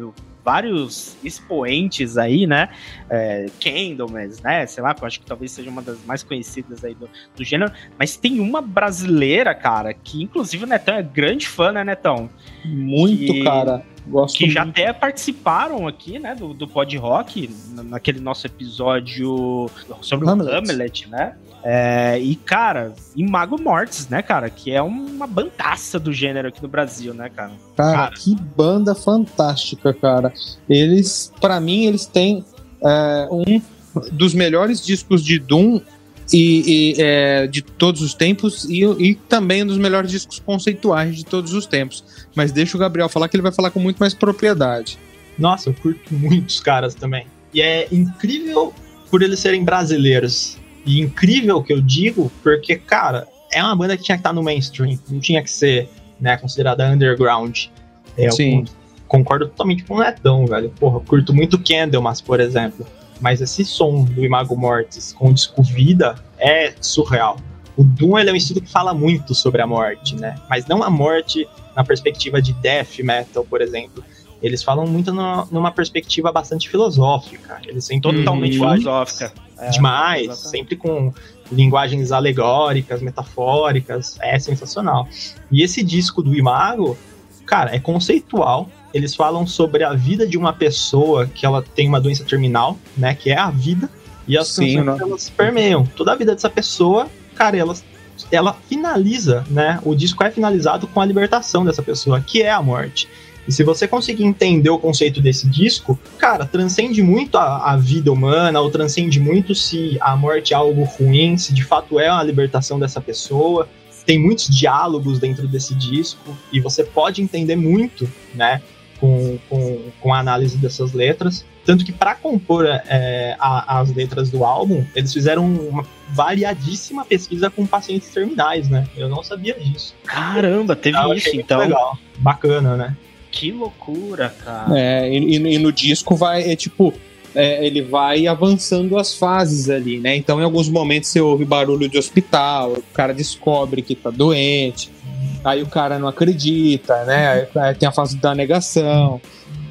C: vários expoentes aí, né? É, Candlemas, né? Sei lá, eu acho que talvez seja uma das mais conhecidas aí do, do gênero. Mas tem uma brasileira, cara, que inclusive o Netão é grande fã, né, Netão?
A: Muito, que, cara. Gosto
C: que
A: muito.
C: já até participaram aqui, né, do, do Pod Rock, naquele nosso episódio sobre Hamlet. o Hamlet, né? É, e, cara, e Mago Mortis, né, cara? Que é uma bandaça do gênero aqui no Brasil, né, cara?
A: Cara, cara. que banda fantástica, cara. Eles, para mim, eles têm é, um dos melhores discos de Doom e, e é, de todos os tempos e, e, também um dos melhores discos conceituais de todos os tempos. Mas deixa o Gabriel falar que ele vai falar com muito mais propriedade.
D: Nossa, eu curto muitos caras também. E é incrível por eles serem brasileiros. E incrível que eu digo, porque, cara, é uma banda que tinha que estar no mainstream, não tinha que ser né, considerada underground. É, Sim. concordo totalmente com o Netão, velho. Porra, eu curto muito Candlemas, por exemplo. Mas esse som do Imago Mortis com o disco Vida é surreal. O Doom ele é um estilo que fala muito sobre a morte, né? Mas não a morte na perspectiva de death metal, por exemplo. Eles falam muito no, numa perspectiva bastante filosófica. Eles sempre
C: totalmente filosófica.
D: É, demais, exatamente. sempre com linguagens alegóricas, metafóricas, é sensacional. E esse disco do Imago, cara, é conceitual. Eles falam sobre a vida de uma pessoa que ela tem uma doença terminal, né, que é a vida, e as Sim, canções elas permeiam toda a vida dessa pessoa, cara, elas ela finaliza, né? O disco é finalizado com a libertação dessa pessoa, que é a morte. E se você conseguir entender o conceito desse disco, cara, transcende muito a, a, vida humana, ou transcende muito se a morte é algo ruim, se de fato é a libertação dessa pessoa. Tem muitos diálogos dentro desse disco, e você pode entender muito, né, com, com, com a análise dessas letras. Tanto que para compor é, a, as letras do álbum, eles fizeram uma variadíssima pesquisa com pacientes terminais, né? Eu não sabia disso.
C: Caramba, teve isso então.
D: Legal, bacana, né?
C: Que loucura, cara.
A: É, e, e no disco vai, é tipo, é, ele vai avançando as fases ali, né? Então, em alguns momentos você ouve barulho de hospital, o cara descobre que tá doente, aí o cara não acredita, né? Aí tem a fase da negação.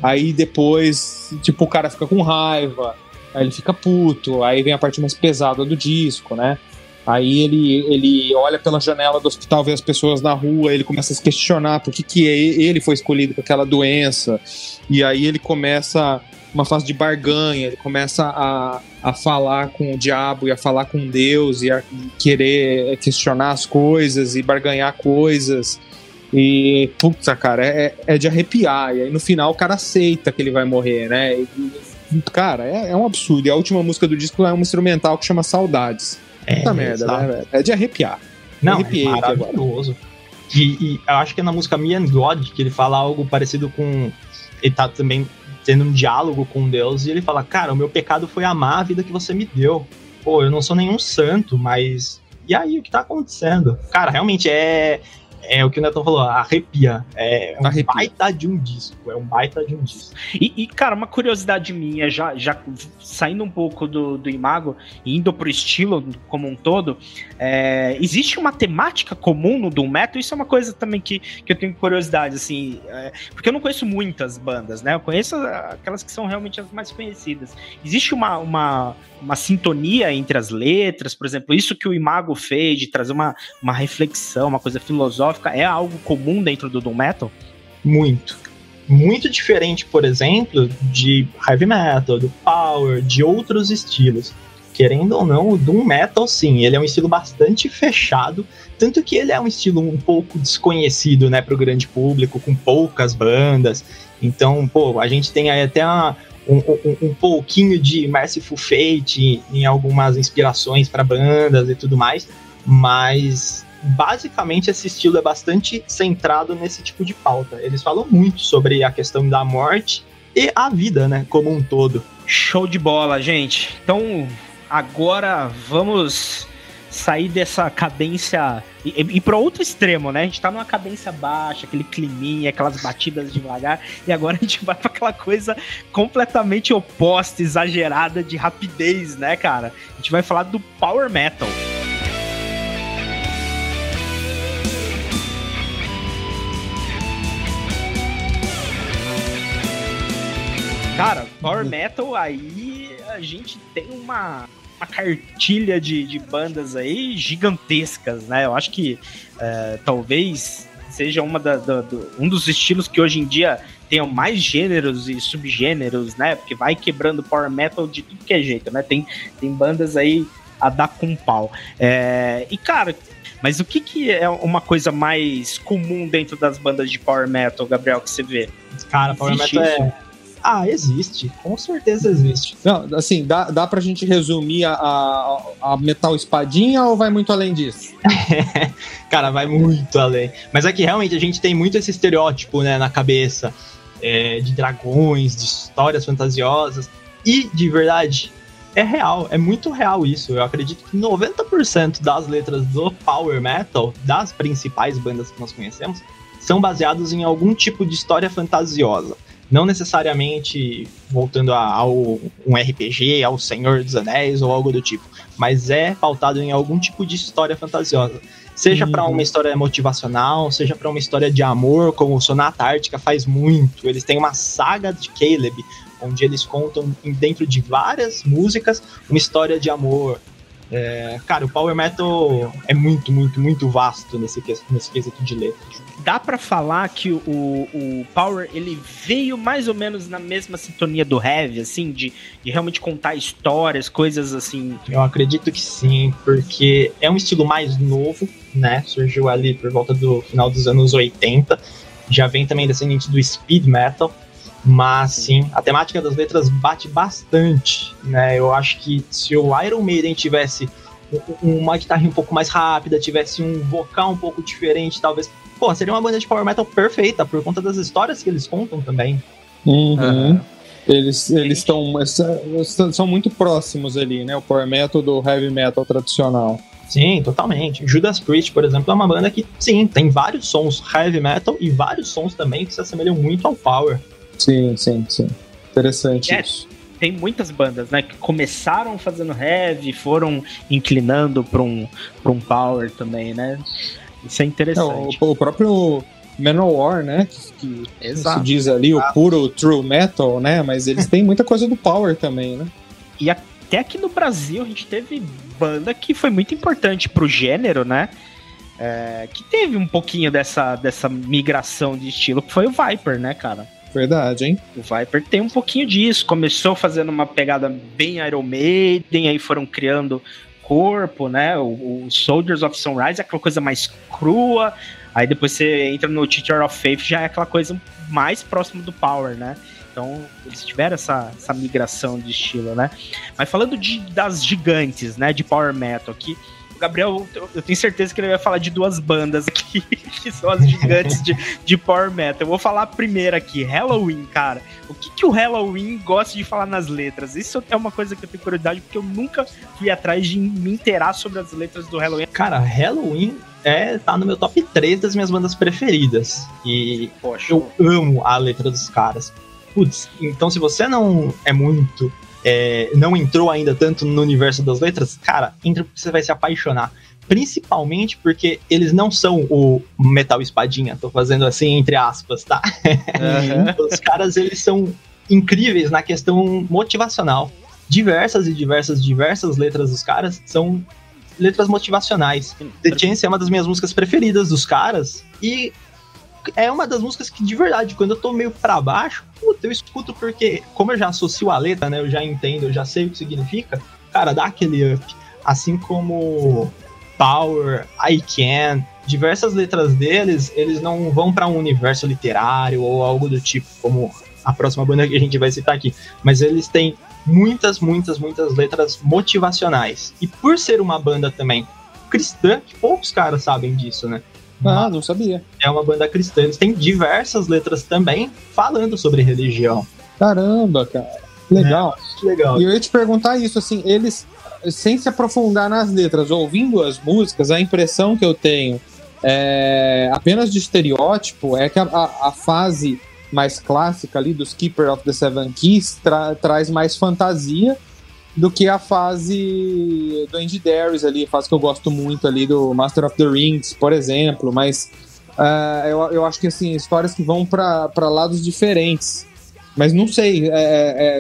A: Aí depois, tipo, o cara fica com raiva, aí ele fica puto, aí vem a parte mais pesada do disco, né? Aí ele, ele olha pela janela do hospital, vê as pessoas na rua, ele começa a se questionar por que, que ele foi escolhido com aquela doença. E aí ele começa uma fase de barganha, ele começa a, a falar com o diabo e a falar com Deus e a querer questionar as coisas e barganhar coisas. E, puta, cara, é, é de arrepiar. E aí no final o cara aceita que ele vai morrer, né? E, cara, é, é um absurdo. E a última música do disco é um instrumental que chama Saudades.
D: É,
A: Puta merda, né, velho? É de arrepiar.
D: Não,
A: Arrepiei
D: é
A: aqui agora.
D: maravilhoso. E, e eu acho que é na música Me and God que ele fala algo parecido com. Ele tá também tendo um diálogo com Deus e ele fala: Cara, o meu pecado foi amar a vida que você me deu. Pô, eu não sou nenhum santo, mas. E aí, o que tá acontecendo? Cara, realmente é. É o que o Netão falou, arrepia. É um
A: Arrepia.
D: baita de um disco. É um baita de um disco.
C: E, e, cara, uma curiosidade minha, já, já saindo um pouco do, do Imago e indo pro estilo como um todo, é, existe uma temática comum no Doom Metal? Isso é uma coisa também que, que eu tenho curiosidade, assim, é, porque eu não conheço muitas bandas, né? Eu conheço aquelas que são realmente as mais conhecidas. Existe uma, uma, uma sintonia entre as letras, por exemplo, isso que o Imago fez, de trazer uma, uma reflexão, uma coisa filosófica, é algo comum dentro do Doom Metal?
D: Muito. Muito diferente, por exemplo, de heavy metal, do power, de outros estilos. Querendo ou não, o Doom Metal, sim, ele é um estilo bastante fechado, tanto que ele é um estilo um pouco desconhecido, né, pro grande público, com poucas bandas. Então, pô, a gente tem aí até uma, um, um, um pouquinho de Merciful Fate em algumas inspirações para bandas e tudo mais, mas basicamente esse estilo é bastante centrado nesse tipo de pauta. Eles falam muito sobre a questão da morte e a vida, né, como um todo.
C: Show de bola, gente. Então, agora vamos sair dessa cadência e, e, para outro extremo, né? A gente tá numa cadência baixa, aquele climinha, aquelas batidas devagar, e agora a gente vai para aquela coisa completamente oposta, exagerada de rapidez, né, cara? A gente vai falar do power metal. Cara, Power Metal aí a gente tem uma, uma cartilha de, de bandas aí gigantescas, né? Eu acho que é, talvez seja uma da, da, do, um dos estilos que hoje em dia tenham mais gêneros e subgêneros, né? Porque vai quebrando Power Metal de tudo que é jeito, né? Tem, tem bandas aí a dar com pau. É, e cara, mas o que, que é uma coisa mais comum dentro das bandas de Power Metal, Gabriel, que você vê?
D: Cara, Power
C: Existe
D: Metal é. Ah, existe. Com certeza existe.
A: Não, assim, dá, dá pra gente resumir a, a, a metal espadinha ou vai muito além disso? <laughs>
D: Cara, vai muito além. Mas é que realmente a gente tem muito esse estereótipo né, na cabeça é, de dragões, de histórias fantasiosas. E, de verdade, é real, é muito real isso. Eu acredito que 90% das letras do Power Metal, das principais bandas que nós conhecemos, são baseados em algum tipo de história fantasiosa. Não necessariamente voltando a, ao um RPG, ao Senhor dos Anéis ou algo do tipo, mas é pautado em algum tipo de história fantasiosa. Seja
A: Uhum.
D: para uma história motivacional, seja para uma história de amor, como o Sonata Ártica faz muito. Eles têm uma saga de Caleb, onde eles contam dentro de várias músicas uma história de amor. É, cara, o Power Metal é muito, muito, muito vasto nesse, nesse quesito de letra.
C: Dá pra falar que o, o Power ele veio mais ou menos na mesma sintonia do Heavy, assim, de, de realmente contar histórias, coisas assim.
D: Eu acredito que sim, porque é um estilo mais novo, né? Surgiu ali por volta do final dos anos 80. Já vem também descendente do speed metal. Mas sim, a temática das letras bate bastante, né? Eu acho que se o Iron Maiden tivesse um- uma guitarra um pouco mais rápida, tivesse um vocal um pouco diferente, talvez, pô, seria uma banda de power metal perfeita por conta das histórias que eles contam também.
A: Uhum. Eles eles estão são muito próximos ali, né? O power metal do heavy metal tradicional.
D: Sim, totalmente. Judas Priest, por exemplo, é uma banda que, sim, tem vários sons heavy metal e vários sons também que se assemelham muito ao power.
A: Sim, sim, sim. Interessante
C: É.
A: isso.
C: Tem muitas bandas, né, que começaram fazendo Heavy, foram inclinando pra um, pra um Power também, né? Isso é
A: É, o,
C: interessante.
A: o próprio Manowar, né? Que, que se diz ali o puro true metal, né? Mas eles têm muita coisa do power também, né?
C: E até aqui no Brasil a gente teve banda que foi muito importante pro gênero, né? É, que teve um pouquinho dessa, dessa migração de estilo, que foi o Viper, né, cara?
A: Verdade, hein?
C: O Viper tem um pouquinho disso. Começou fazendo uma pegada bem Iron Maiden, aí foram criando corpo, né? O, o Soldiers of Sunrise é aquela coisa mais crua. Aí depois você entra no Teacher of Faith, já é aquela coisa mais próximo do Power, né? Então, eles tiveram essa, essa migração de estilo, né? Mas falando de, das gigantes, né? De Power Metal aqui. O Gabriel, eu tenho certeza que ele vai falar de duas bandas aqui, <laughs> que são as gigantes de, de Power Metal. Eu vou falar a primeira aqui, Halloween, cara. O que, que o Halloween gosta de falar nas letras? Isso é uma coisa que eu tenho curiosidade, porque eu nunca fui atrás de me inteirar sobre as letras do Halloween.
D: Cara, Halloween é, tá no meu top 3 das minhas bandas preferidas. E Poxa. eu amo a letra dos caras. Putz, então se você não é muito é, não entrou ainda tanto no universo das letras, cara, entra porque você vai se apaixonar. Principalmente porque eles não são o metal espadinha, tô fazendo assim entre aspas, tá? Uhum. <laughs> Os caras, eles são incríveis na questão motivacional. Diversas e diversas, diversas letras dos caras são letras motivacionais. The Chance é uma das minhas músicas preferidas dos caras e é uma das músicas que, de verdade, quando eu tô meio pra baixo, puta, eu escuto porque, como eu já associo a letra, né? Eu já entendo, eu já sei o que significa, cara, dá aquele up. Assim como Power, I Can, diversas letras deles, eles não vão para um universo literário ou algo do tipo, como a próxima banda que a gente vai citar aqui. Mas eles têm muitas, muitas, muitas letras motivacionais. E por ser uma banda também cristã, poucos caras sabem disso, né?
A: Ah, não sabia.
D: É uma banda cristã. Eles têm diversas letras também falando sobre religião.
A: Caramba, cara. Legal.
D: É, legal.
A: E eu ia te perguntar isso, assim, eles, sem se aprofundar nas letras, ouvindo as músicas, a impressão que eu tenho é, apenas de estereótipo é que a, a, a fase mais clássica ali dos Keeper of the Seven Keys tra traz mais fantasia do que a fase do Andy Darius ali, a fase que eu gosto muito ali do Master of the Rings, por exemplo, mas uh, eu, eu acho que assim, histórias que vão para lados diferentes. Mas não sei,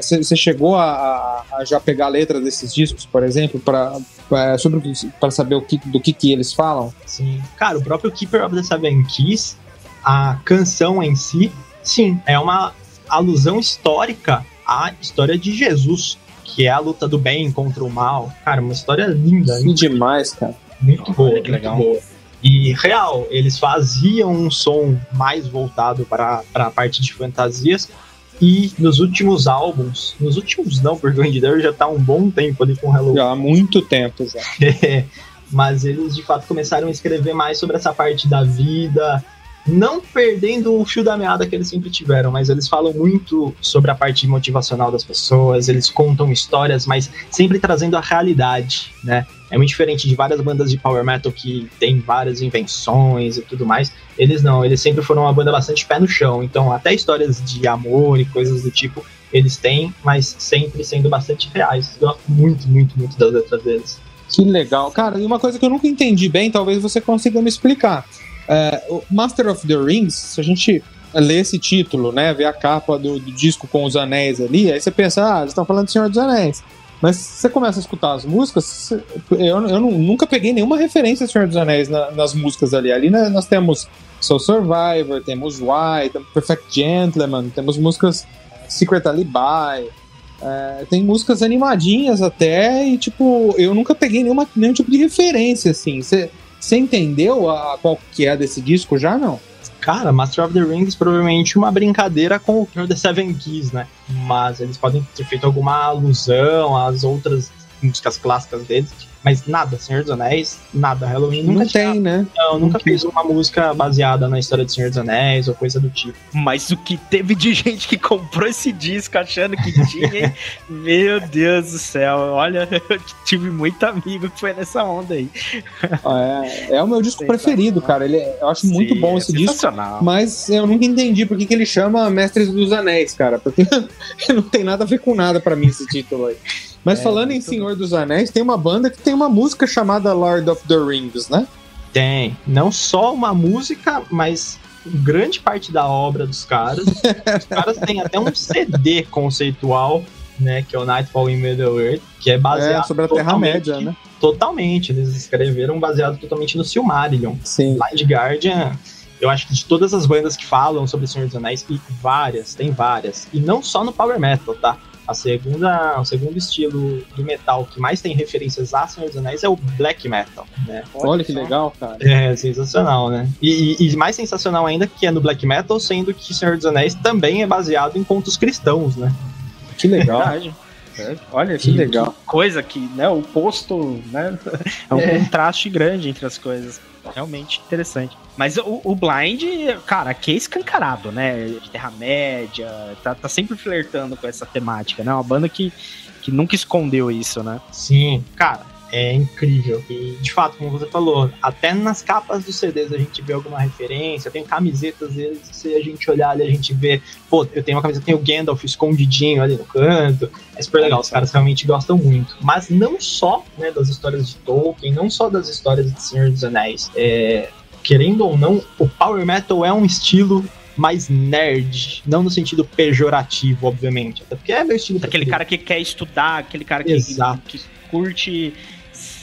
A: você é, é, chegou a, a, já pegar a letra desses discos, por exemplo, para é, sobre para saber o que, do que, que eles falam?
D: Sim, cara, o próprio Keeper of the Seven Keys, a canção em si, sim, é uma alusão histórica à história de Jesus que é a luta do bem contra o mal. Cara, uma história linda.
A: Sim, demais, cara.
D: Muito boa, muito legal. boa. E real, eles faziam um som mais voltado para, para a parte de fantasias. E nos últimos álbuns, nos últimos não, porque o Engineer já tá um bom tempo ali com Halloween.
A: Já há muito tempo já.
D: É, <laughs> mas eles de fato começaram a escrever mais sobre essa parte da vida, não perdendo o fio da meada que eles sempre tiveram, mas eles falam muito sobre a parte motivacional das pessoas, eles contam histórias, mas sempre trazendo a realidade, né? É muito diferente de várias bandas de power metal que tem várias invenções e tudo mais. Eles não, eles sempre foram uma banda bastante pé no chão, então até histórias de amor e coisas do tipo eles têm, mas sempre sendo bastante reais. Eu gosto muito, muito, muito das letras deles.
A: Que legal. Cara, e uma coisa que eu nunca entendi bem, talvez você consiga me explicar. É, o Master of the Rings, se a gente lê esse título, né, ver a capa do, do disco com os anéis ali, aí você pensa, ah, eles estão falando do Senhor dos Anéis. Mas você começa a escutar as músicas, eu, eu nunca peguei nenhuma referência do Senhor dos Anéis na, nas músicas ali. Ali né, nós temos Soul Survivor, temos Why, temos Perfect Gentleman, temos músicas Secret Alibi, é, tem músicas animadinhas até, e tipo, eu nunca peguei nenhuma, nenhum tipo de referência, assim. Você você entendeu a, qual que é desse disco já, não?
D: Cara, Master of the Rings provavelmente uma brincadeira com o The Seven Keys, né? Mas eles podem ter feito alguma alusão às outras músicas clássicas deles. Mas nada, Senhor dos Anéis, nada. Halloween nunca
A: Não tinha, tem, né?
D: Não, nunca fez uma música baseada na história de Senhor dos Anéis ou coisa do tipo.
C: Mas o que teve de gente que comprou esse disco achando que tinha, hein? <laughs> Meu Deus do céu. Olha, eu tive muito amigo que foi nessa onda aí.
A: É, é o meu disco preferido, cara. Ele, é, eu acho Sim, muito bom é esse disco. Mas eu nunca entendi por que, que ele chama Mestres dos Anéis, cara. Porque <laughs> não tem nada a ver com nada para mim esse título aí. Mas é, falando em Senhor dos Anéis, tem uma banda que tem uma música chamada Lord of the Rings, né?
D: Tem. Não só uma música, mas grande parte da obra dos caras. <laughs> Os caras têm até um CD conceitual, né? Que é o Nightfall in Middle Earth, que é baseado.
A: É, sobre a Terra-média, né?
D: Totalmente. Eles escreveram baseado totalmente no Silmarillion.
A: Sim.
D: Blind Guardian. Eu acho que de todas as bandas que falam sobre o Senhor dos Anéis, e várias, tem várias. E não só no Power Metal, tá? A segunda, o segundo estilo do metal que mais tem referências a Senhor dos Anéis é o black metal, né?
A: Olha que legal, cara.
D: É, sensacional, né? E, e, e, mais sensacional ainda que é no black metal, sendo que Senhor dos Anéis também é baseado em contos cristãos, né?
A: Que legal.
C: Olha que, que legal. Que coisa que, né, o posto, né, <laughs> é um é. contraste grande entre as coisas. Realmente interessante. Mas o, o Blind, cara, aqui é escancarado, né? De Terra-média, tá, tá sempre flertando com essa temática, né? Uma banda que, que nunca escondeu isso, né?
D: Sim, cara, é incrível. E, de fato, como você falou, até nas capas dos CDs a gente vê alguma referência, tem camisetas deles, se a gente olhar ali, a gente vê, pô, eu tenho uma camiseta, tem o Gandalf escondidinho ali no canto, é super legal, os caras realmente gostam muito. Mas não só, né, das histórias de Tolkien, não só das histórias de Senhor dos Anéis, é, querendo ou não, o Power Metal é um estilo mais nerd, não no sentido pejorativo, obviamente, até porque é meu estilo.
C: Aquele cara que quer estudar, aquele cara que, que, que curte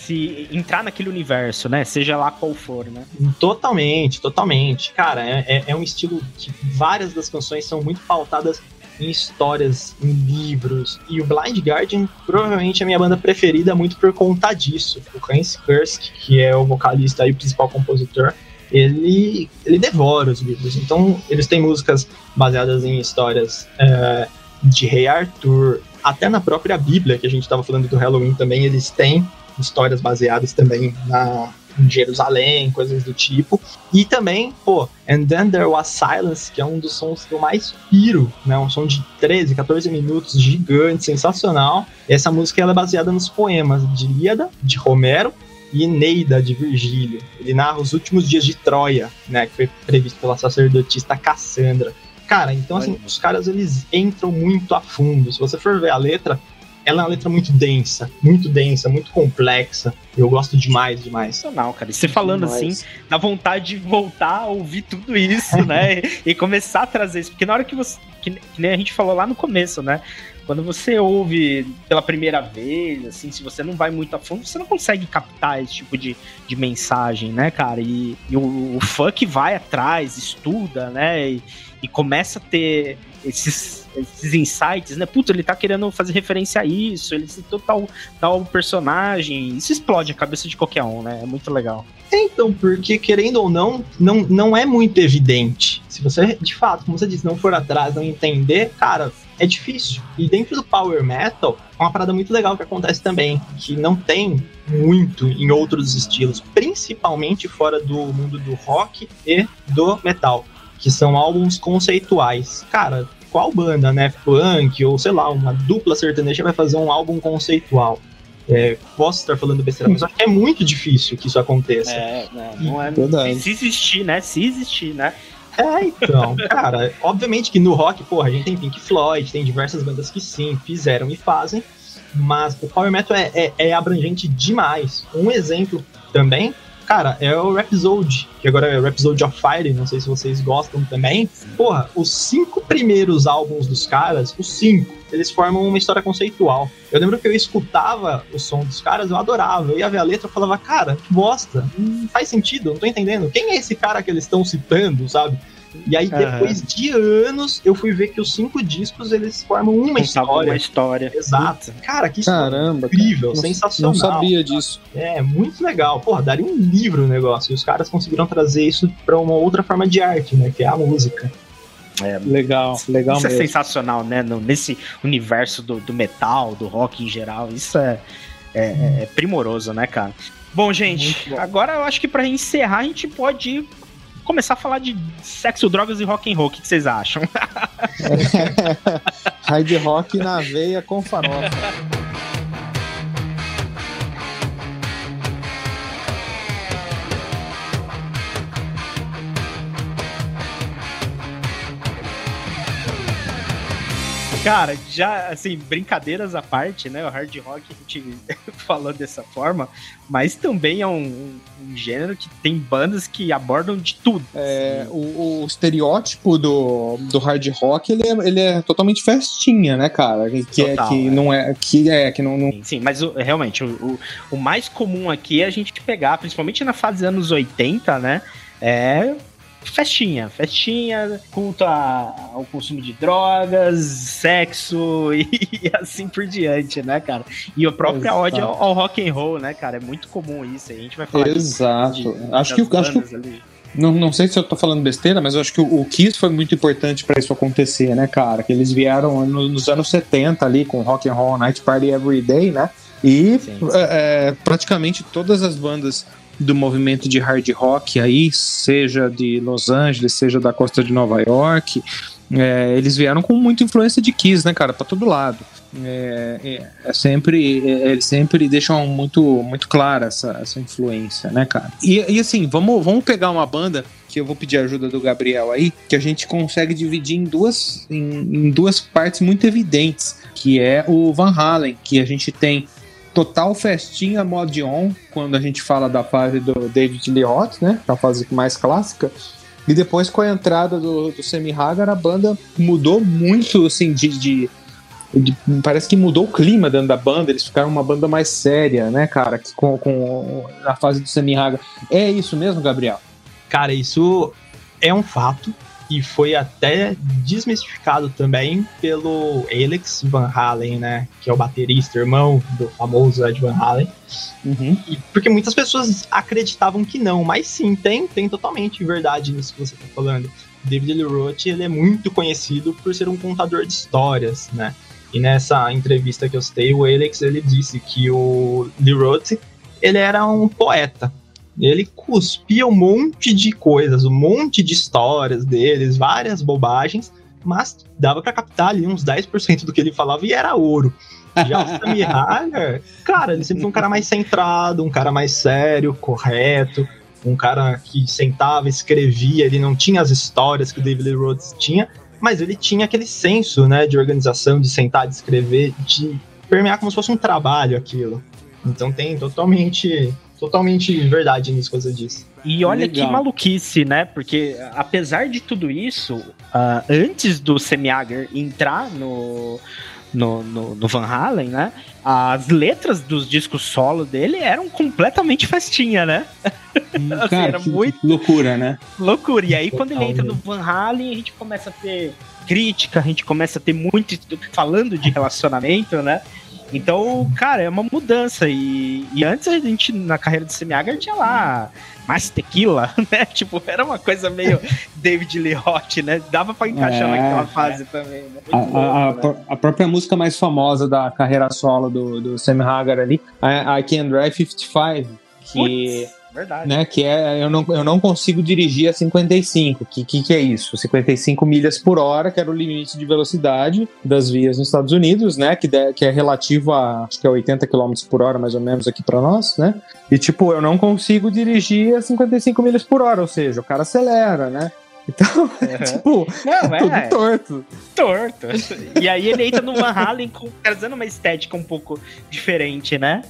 C: se entrar naquele universo, né? Seja lá qual for, né?
D: Totalmente, totalmente. Cara, é, é, é um estilo que várias das canções são muito pautadas em histórias, em livros. E o Blind Guardian provavelmente é a minha banda preferida muito por conta disso. O Hans Kursk, que é o vocalista e o principal compositor, ele, ele devora os livros. Então, eles têm músicas baseadas em histórias é, de Rei Arthur, até na própria Bíblia, que a gente estava falando do Halloween também, eles têm histórias baseadas também na, em Jerusalém, coisas do tipo. E também, pô, And Then There Was Silence, que é um dos sons que eu mais piro, né? Um som de 13, 14 minutos, gigante, sensacional. Essa música ela é baseada nos poemas de Ilíada, de Romero, e Eneida, de Virgílio. Ele narra os últimos dias de Troia, né? Que foi previsto pela sacerdotista Cassandra. Cara, então assim, os caras eles entram muito a fundo. Se você for ver a letra, ela é uma letra muito densa, muito densa, muito complexa. Eu gosto demais, demais.
C: Não, cara. E você falando demais. assim, dá vontade de voltar a ouvir tudo isso, <laughs> né? e começar a trazer isso. Porque na hora que você. Que, que nem a gente falou lá no começo, né? Quando você ouve pela primeira vez, assim, se você não vai muito a fundo, você não consegue captar esse tipo de, de mensagem, né, cara? E, e o, o funk vai atrás, estuda, né? E, e começa a ter esses, esses insights, né? Putz, ele tá querendo fazer referência a isso, ele citou tal, tal personagem. Isso explode a cabeça de qualquer um, né? É muito legal.
D: É, então, porque querendo ou não, não, não é muito evidente. Se você, de fato, como você disse, não for atrás, não entender, cara, é difícil. E dentro do Power Metal, é uma parada muito legal que acontece também, que não tem muito em outros estilos, principalmente fora do mundo do rock e do metal que são álbuns conceituais. Cara, qual banda, né? Punk ou sei lá, uma dupla sertaneja vai fazer um álbum conceitual? É, posso estar falando besteira, mas acho que é muito difícil que isso aconteça.
C: É, não, não é verdade. Se existir, né? Se existir, né?
D: É, então, cara, obviamente que no rock, porra, a gente tem Pink Floyd, tem diversas bandas que sim, fizeram e fazem, mas o Power Metal é, é, é abrangente demais. Um exemplo também Cara, é o Rhapsody, que agora é o Rhapsody of Fire, não sei se vocês gostam também. Porra, os cinco primeiros álbuns dos caras, os cinco, eles formam uma história conceitual. Eu lembro que eu escutava o som dos caras, eu adorava. Eu ia ver a letra e falava, cara, que bosta, não faz sentido, não tô entendendo. Quem é esse cara que eles estão citando, sabe? E aí, depois uhum. de anos, eu fui ver que os cinco discos eles formam uma história.
C: Uma história.
D: Exato. Cara, que Caramba, incrível, cara. sensacional.
A: Não sabia disso.
D: É, muito legal. Porra, daria um livro o negócio. E os caras conseguiram trazer isso para uma outra forma de arte, né? Que é a música.
A: É, legal, legal
C: isso
A: é
C: mesmo. é sensacional, né? nesse universo do, do, metal, do rock em geral, isso é, é, é primoroso, né, cara? Bom, gente, bom. agora eu acho que para encerrar a gente pode ir começar a falar de sexo, drogas e rock and roll. O que vocês acham? <laughs>
A: Hard rock na veia com farofa.
C: Cara, já, assim, brincadeiras à parte, né? O hard rock a gente <laughs> falou dessa forma, mas também é um, um, gênero que tem bandas que abordam de tudo.
A: É, o, o, estereótipo do, do hard rock, ele é, ele é totalmente festinha, né, cara? Que, é, Total, é, que é. não é. Que é, que não. não...
C: Sim, sim, mas o, realmente, o, o mais comum aqui é a gente pegar, principalmente na fase anos 80, né? É festinha, festinha, culto a, ao consumo de drogas, sexo e, <laughs> e, assim por diante, né, cara? E a própria ódio ao, ao, rock and roll, né, cara? É muito comum isso. A gente vai falar
A: Exato. De, acho que acho que não, não sei se eu tô falando besteira, mas eu acho que o, o Kiss foi muito importante para isso acontecer, né, cara? Que eles vieram no, nos anos 70 ali com Rock and Roll Night Party Every Day, né? E é, é, praticamente todas as bandas do movimento de hard rock aí, seja de Los Angeles, seja da costa de Nova York, é, eles vieram com muita influência de Kiss, né, cara, para todo lado. É, é, é sempre, é, eles sempre deixam muito, muito clara essa, essa influência, né, cara. E, e assim, vamos, vamos pegar uma banda que eu vou pedir ajuda do Gabriel aí, que a gente consegue dividir em duas, em, em duas partes muito evidentes, que é o Van Halen, que a gente tem total festinha mod on, quando a gente fala da fase do David Roth, né? É a fase mais clássica. E depois, com a entrada do, do Hagar, a banda mudou muito, assim, de, de, de, Parece que mudou o clima dentro da banda, eles ficaram uma banda mais séria, né, cara? Que com, com a fase do Semi Hagar. É isso mesmo, Gabriel?
D: Cara, isso é um fato e foi até desmistificado também pelo Alex Van Halen, né? Que é o baterista, irmão do famoso Ed Van Halen. Uhum. E porque muitas pessoas acreditavam que não, mas sim, tem, tem totalmente verdade nisso que você está falando. David Lee Roth, ele é muito conhecido por ser um contador de histórias, né? E nessa entrevista que eu citei, o Alex ele disse que o Lee Roth ele era um poeta, ele cuspia um monte de coisas, um monte de histórias deles, várias bobagens, mas dava para captar ali uns 10% do que ele falava e era ouro. Já o Sammy Hagar, cara, ele sempre foi um cara mais centrado, um cara mais sério, correto, um cara que sentava, escrevia, ele não tinha as histórias que o David Lee Roth tinha, mas ele tinha aquele senso, né, de organização, de sentar, de escrever, de permear como se fosse um trabalho aquilo. Então tem totalmente totalmente verdade nisso que você disse.
C: E olha Legal. que maluquice, né? Porque apesar de tudo isso, uh, antes do Semiager entrar no, no, no, no, Van Halen, né? As letras dos discos solo dele eram completamente festinha, né?
A: Hum, <laughs> assim, cara, era muito loucura, né?
C: Loucura. E aí, quando ele entra no Van Halen, a gente começa a ter crítica, a gente começa a ter muito falando de relacionamento, né? Então, cara, é uma mudança. E, e antes a gente, na carreira do Semiaga, tinha lá mais tequila, <laughs> né? Tipo, era uma coisa meio <laughs> David Lee Roth, né? Dava pra encaixar é, naquela fase é. também. Né?
A: A, a, né? a, própria música mais famosa da carreira solo do, do Sam Hagar ali, I, I Can Drive 55, que.
C: Verdade.
A: Né, que é eu não, eu não consigo dirigir a 55. Que, que que é isso? 55 milhas por hora, que era o limite de velocidade das vias nos Estados Unidos, né? Que, de, que é relativo a acho que é 80 km por hora, mais ou menos, aqui para nós, né? E tipo, eu não consigo dirigir a 55 milhas por hora, ou seja, o cara acelera, né? Então, <laughs> uhum. tipo, não, é, tudo é. torto.
C: Torto. E aí ele entra no Van Halen com, trazendo uma estética um pouco diferente, né?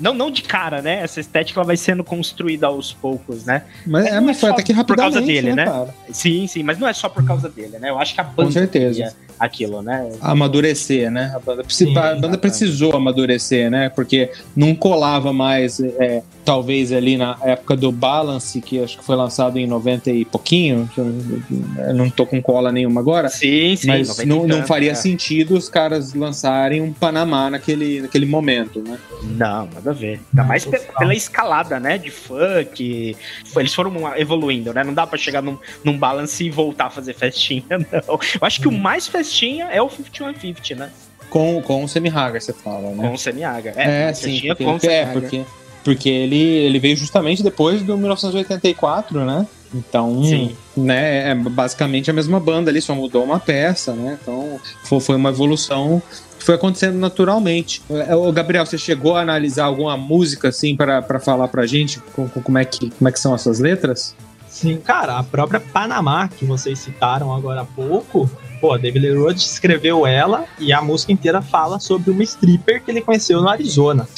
C: Não, não de cara, né? Essa estética ela vai sendo construída aos poucos, né?
A: Mas, é, mas foi até que rapidamente,
C: por causa dele, né? né? Sim, sim, mas não é só por causa dele, né? Eu acho que a banda
A: com certeza.
C: Aquilo, né?
A: Amadurecer, né? A banda, sim, a banda precisou amadurecer, né? Porque não colava mais, é, talvez ali na época do Balance, que acho que foi lançado em 90 e pouquinho, eu não tô com cola nenhuma agora.
C: Sim, sim.
A: Mas não, não faria é. sentido os caras lançarem um Panamá naquele, naquele momento, né?
C: Não, nada a ver. Ainda mais pela escalada, né? De funk. Eles foram evoluindo, né? Não dá pra chegar num, num balance e voltar a fazer festinha, <laughs> não. Eu acho que hum. o mais festinha é o 5150, né?
A: Com, com o Semi-Hagar, você fala, né?
C: Com o Semi-Hagar.
A: É, é sim. Porque, com o é, porque, porque ele, ele veio justamente depois do 1984, né? Então, Sim. né, é basicamente a mesma banda ali, só mudou uma peça, né? Então, foi uma evolução que foi acontecendo naturalmente. O Gabriel, você chegou a analisar alguma música assim para falar pra gente como é que como é que são essas letras?
D: Sim, cara, a própria Panamá que vocês citaram agora há pouco, pô, David Lee Roth escreveu ela e a música inteira fala sobre uma stripper que ele conheceu no Arizona.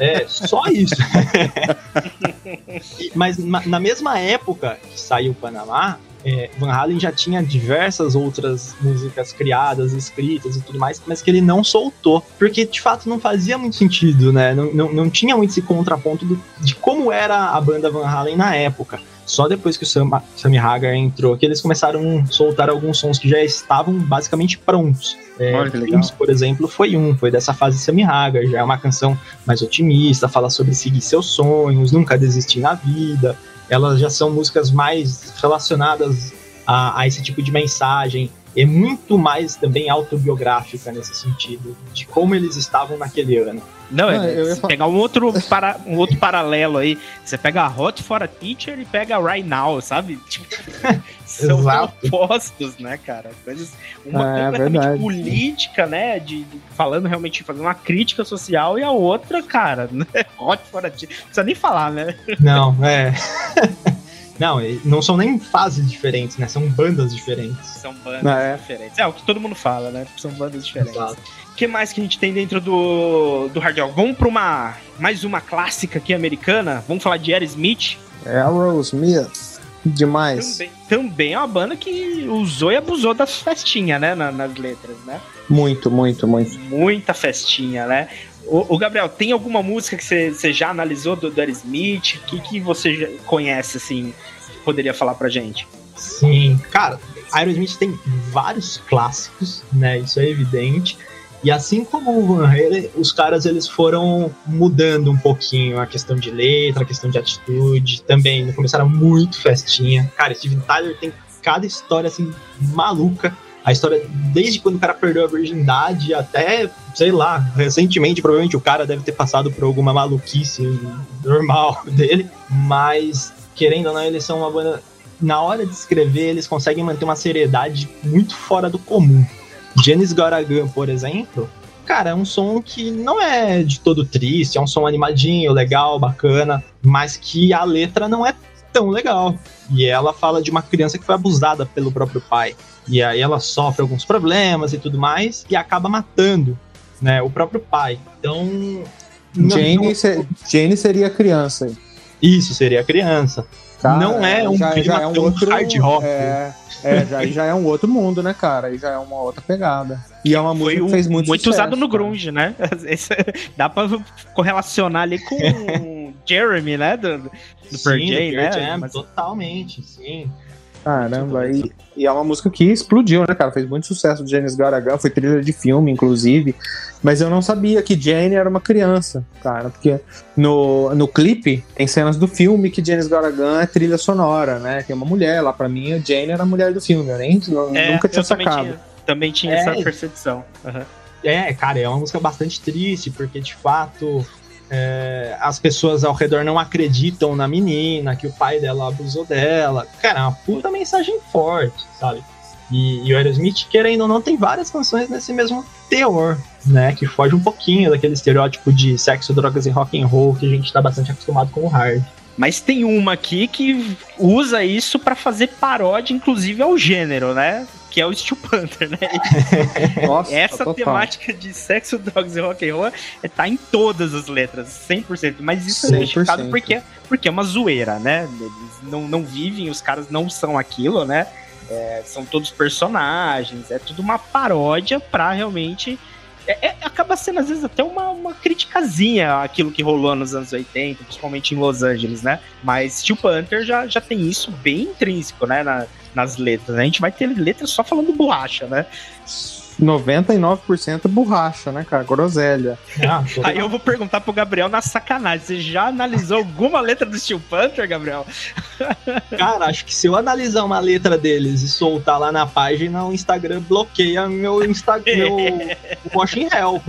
D: É, só isso. <laughs> Mas na mesma época que saiu o Panamá, é, Van Halen já tinha diversas outras músicas criadas, escritas e tudo mais, mas que ele não soltou, porque de fato não fazia muito sentido, né? Não, não, não tinha muito esse contraponto do, de como era a banda Van Halen na época. Só depois que o Sam, Sammy Hagar entrou que eles começaram a soltar alguns sons que já estavam basicamente prontos. É, Olha, Dreams, por exemplo, foi um, foi dessa fase Sammy Hagar, já é uma canção mais otimista, fala sobre seguir seus sonhos, nunca desistir na vida elas já são músicas mais relacionadas a, a esse tipo de mensagem. É muito mais também autobiográfica nesse sentido, de como eles estavam naquele ano.
C: Não, é, eu ia pegar um outro, para, um outro paralelo aí. Você pega a Hot for a Teacher e pega a Right Now, sabe? <laughs> Tipo, são opostos, né, cara? Coisas, uma é, completamente política, né? De, de, falando realmente, fazendo uma crítica social, e a outra, cara, né? <laughs> Hot for a Teacher. Não precisa nem falar, né?
D: Não, é. <laughs> Não, não são nem fases diferentes, né? São bandas diferentes.
C: São bandas é. diferentes. É o que todo mundo fala, né? São bandas diferentes. Exato. O que mais que a gente tem dentro do, do hard rock? Vamos para uma mais uma clássica aqui americana. Vamos falar de Aerosmith.
A: Aerosmith. Demais.
C: Também, também é uma banda que usou e abusou das festinhas, né? Na, nas letras, né?
A: Muito, muito, muito.
C: Muita festinha, né? O, Gabriel, tem alguma música que você já analisou do, do Aerosmith? O que, que você conhece, assim, poderia falar pra gente?
D: Sim, cara, Aerosmith tem vários clássicos, né? Isso é evidente. E assim como o Van Halen, os caras eles foram mudando um pouquinho a questão de letra, a questão de atitude, também começaram muito festinha. Cara, Steven Tyler tem cada história assim maluca. A história desde quando o cara perdeu a virgindade até, sei lá, recentemente, provavelmente o cara deve ter passado por alguma maluquice normal <laughs> dele, mas querendo ou não, eles são uma banda na hora de escrever, eles conseguem manter uma seriedade muito fora do comum. Janis Garagan, por exemplo, cara, é um som que não é de todo triste, é um som animadinho, legal, bacana, mas que a letra não é tão legal. E ela fala de uma criança que foi abusada pelo próprio pai. E aí ela sofre alguns problemas e tudo mais, e acaba matando né, o próprio pai. Então.
A: Jane, não... Se, Jane seria criança.
D: Isso, seria criança. Cara, não é um
A: já, já é um outro hard rock. É, é, já, já é um outro mundo, né, cara? E já é uma outra pegada. E é uma música Foi que fez muito
C: Muito
A: sucesso,
C: usado no grunge, né? <laughs> Esse, dá pra correlacionar ali com <laughs> Jeremy, né? Do, do
D: sim, Pearl Jam, né? Jam, Mas... Totalmente, sim.
A: Caramba, e, e, é uma música que explodiu, né, cara? Fez muito sucesso do Janis Garagan, foi trilha de filme, inclusive. Mas eu não sabia que Jane era uma criança, cara, porque no, no clipe tem cenas do filme que Janis Garagan é trilha sonora, né? Tem uma mulher lá, pra mim, a Jane era a mulher do filme, eu nem, é, nunca tinha sacado.
C: Tinha, também tinha é, essa percepção. Uhum.
D: É, cara, é uma música bastante triste, porque de fato é, as pessoas ao redor não acreditam na menina, que o pai dela abusou dela. Cara, é uma puta mensagem forte, sabe? E, e o Aerosmith, querendo ou não, tem várias canções nesse mesmo teor, né? Que foge um pouquinho daquele estereótipo de sexo, drogas e rock and roll que a gente tá bastante acostumado com o hard.
C: Mas tem uma aqui que usa isso para fazer paródia, inclusive, ao gênero, né? Que é o Steel Panther, né? <laughs> Nossa, Essa total. temática de sexo, drogas e rock and roll é, tá em todas as letras, 100%. Mas isso 100%. é justificado porque, porque é uma zoeira, né? Eles não, não vivem, os caras não são aquilo, né? É, são todos personagens, é tudo uma paródia pra realmente é, é, acaba sendo às vezes até uma, uma criticazinha aquilo que rolou nos anos 80, principalmente em Los Angeles, né? Mas Steel Panther já, já tem isso bem intrínseco, né? Na, nas letras. A gente vai ter letras só falando borracha, né?
A: 99% borracha, né, cara? Groselha.
C: Ah, <laughs> Aí eu vou perguntar pro Gabriel na sacanagem. Você já analisou alguma letra do Steel Panther, Gabriel? <laughs>
D: Cara, acho que se eu analisar uma letra deles e soltar lá na página, o Instagram bloqueia meu Instagram, <laughs> meu Washing Hell.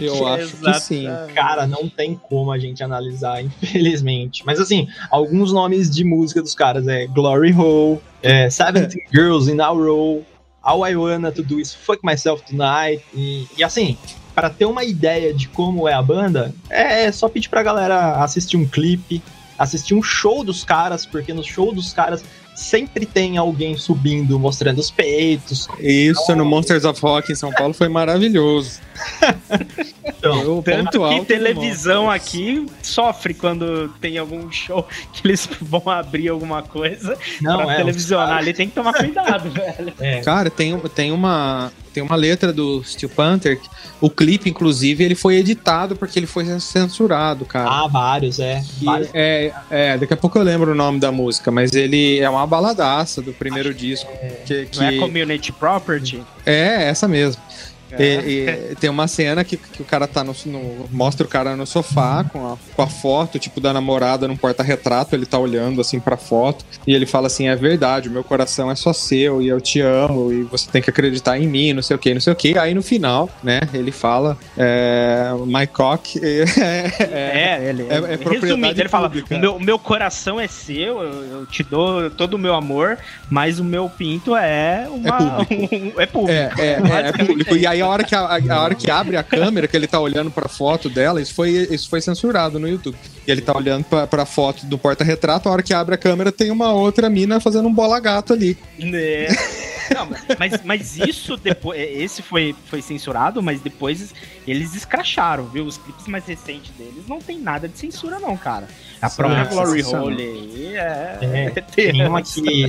A: Eu acho que sim.
D: Cara, não tem como a gente analisar, infelizmente. Mas assim, alguns nomes de música dos caras é Glory Hole, é, Seventeen Girls in a Row, All I Wanna To Do Is Fuck Myself Tonight. E, e assim, para ter uma ideia de como é a banda, é, é só pedir pra galera assistir um clipe, assistir um show dos caras, porque no show dos caras sempre tem alguém subindo, mostrando os peitos.
A: Isso no Monsters of Rock em São Paulo foi maravilhoso. <laughs>
C: Então, eu, tanto que televisão aqui sofre quando tem algum show que eles <laughs> vão abrir alguma coisa Não, pra é, televisionar. Ali tem que tomar cuidado, <laughs> velho.
A: É. Cara, tem, tem uma tem uma letra do Steel Panther. O clipe, inclusive, ele foi editado porque ele foi censurado, cara.
D: Ah, vários, é. Vários.
A: É, é, daqui a pouco eu lembro o nome da música, mas ele é uma baladaça do primeiro Acho disco.
C: É... Que, que... Não é Community Property?
A: É, essa mesmo. É. E, e, tem uma cena que, que o cara tá no, no, Mostra o cara no sofá com a, com a foto, tipo, da namorada num porta-retrato. Ele tá olhando assim pra foto. E ele fala assim: é verdade, o meu coração é só seu e eu te amo e você tem que acreditar em mim, não sei o que, não sei o que. Aí no final, né, ele fala: é, My cock <laughs>
C: é, é, é, ele, é, é propriedade ele fala: o meu, meu coração é seu, eu, eu, te dou todo o meu amor, mas o meu pinto é uma. É público. <laughs> Um, é público.
A: É, é, é público. E aí a hora que, a, a, hora que abre a câmera, que ele tá olhando pra foto dela, isso foi, isso foi censurado no YouTube. E ele tá olhando pra, pra foto do porta-retrato, a hora que abre a câmera tem uma outra mina fazendo um bola gato ali.
C: É. Não, mas, mas isso depois. Esse foi, foi censurado, mas depois eles escracharam, viu? Os clipes mais recentes deles não tem nada de censura, não, cara. A própria Glory Hole aí é.
D: é <laughs> tem uma que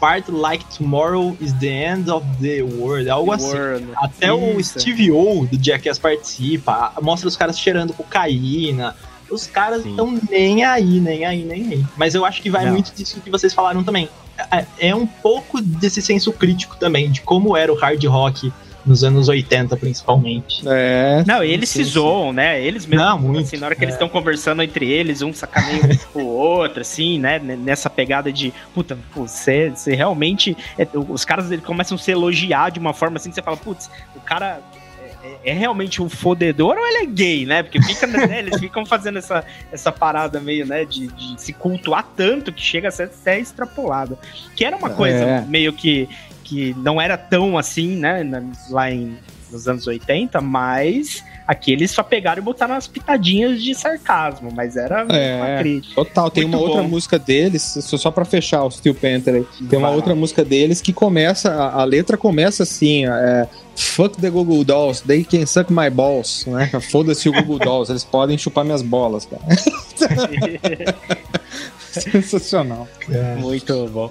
D: Part Like Tomorrow is the End of the World. Algo the assim. World. Até Isso. o Steve O do Jackass participa. Mostra os caras cheirando cocaína. Os caras estão nem aí, nem aí, nem aí. Mas eu acho que vai Não. muito disso que vocês falaram também. É, é um pouco desse senso crítico também, de como era o hard rock nos anos 80, principalmente.
C: É. Não, eles sim, se zoam, né? Eles mesmo, Não, muito, assim, na hora que é. eles estão conversando entre eles, um sacaneia o outro, assim, né? Nessa pegada de, puta, você, você realmente. É, os caras eles começam a se elogiar de uma forma assim que você fala, putz, o cara é, é realmente um fodedor ou ele é gay, né? Porque fica, né, eles ficam fazendo essa, essa parada meio, né, de, de se cultuar tanto que chega a ser até extrapolada. Que era uma coisa é. meio que que não era tão assim, né, lá em, nos anos 80, mas aqui eles só pegaram e botaram umas pitadinhas de sarcasmo, mas era é, uma crítica.
A: Total, tem Muito uma bom. outra música deles, só para fechar o Steel Panther aí, tem uma outra música deles que começa, a, a letra começa assim, é, Fuck the Google Dolls, they can suck my balls, né? <laughs> Foda-se o Google Dolls, eles podem chupar minhas bolas, cara. <laughs> <laughs> Sensacional.
C: É. Muito bom.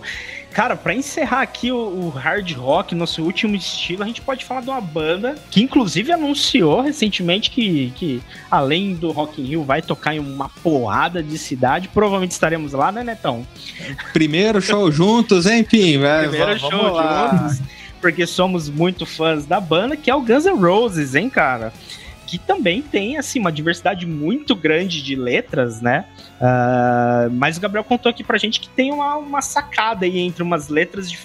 C: Cara, para encerrar aqui o, o, hard rock, nosso último estilo, a gente pode falar de uma banda que inclusive anunciou recentemente que, que além do Rock in Rio vai tocar em uma porrada de cidade. Provavelmente estaremos lá, né, Netão?
A: Primeiro show juntos, hein, Pim?
C: Primeiro show juntos, porque somos muito fãs da banda, que é o Guns N' Roses, hein, cara? Que também tem assim uma diversidade muito grande de letras, né? Uh, mas o Gabriel contou aqui pra gente que tem uma, uma sacada aí entre umas letras de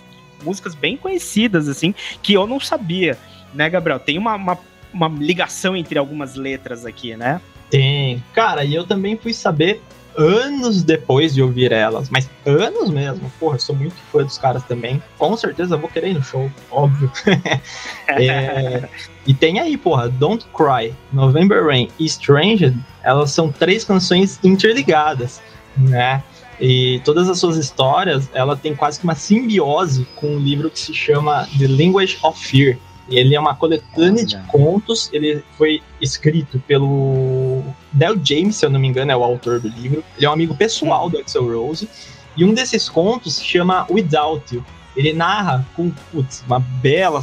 C: músicas bem conhecidas, assim, que eu não sabia, né, Gabriel? Tem uma, uma, uma ligação entre algumas letras aqui, né?
D: Tem. Cara, e eu também fui saber anos depois de ouvir elas, mas anos mesmo. Porra, sou muito fã dos caras também. Com certeza vou querer ir no show, óbvio. <laughs> é, e tem aí, porra, Don't Cry, November Rain e Stranger, elas são três canções interligadas, né? E todas as suas histórias, ela tem quase que uma simbiose com um livro que se chama The Language of Fear, ele é uma coletânea de contos. Ele foi escrito pelo Del James, se eu não me engano, é o autor do livro. Ele é um amigo pessoal do Axel Rose. E um desses contos se chama Without You. Ele narra com putz, uma bela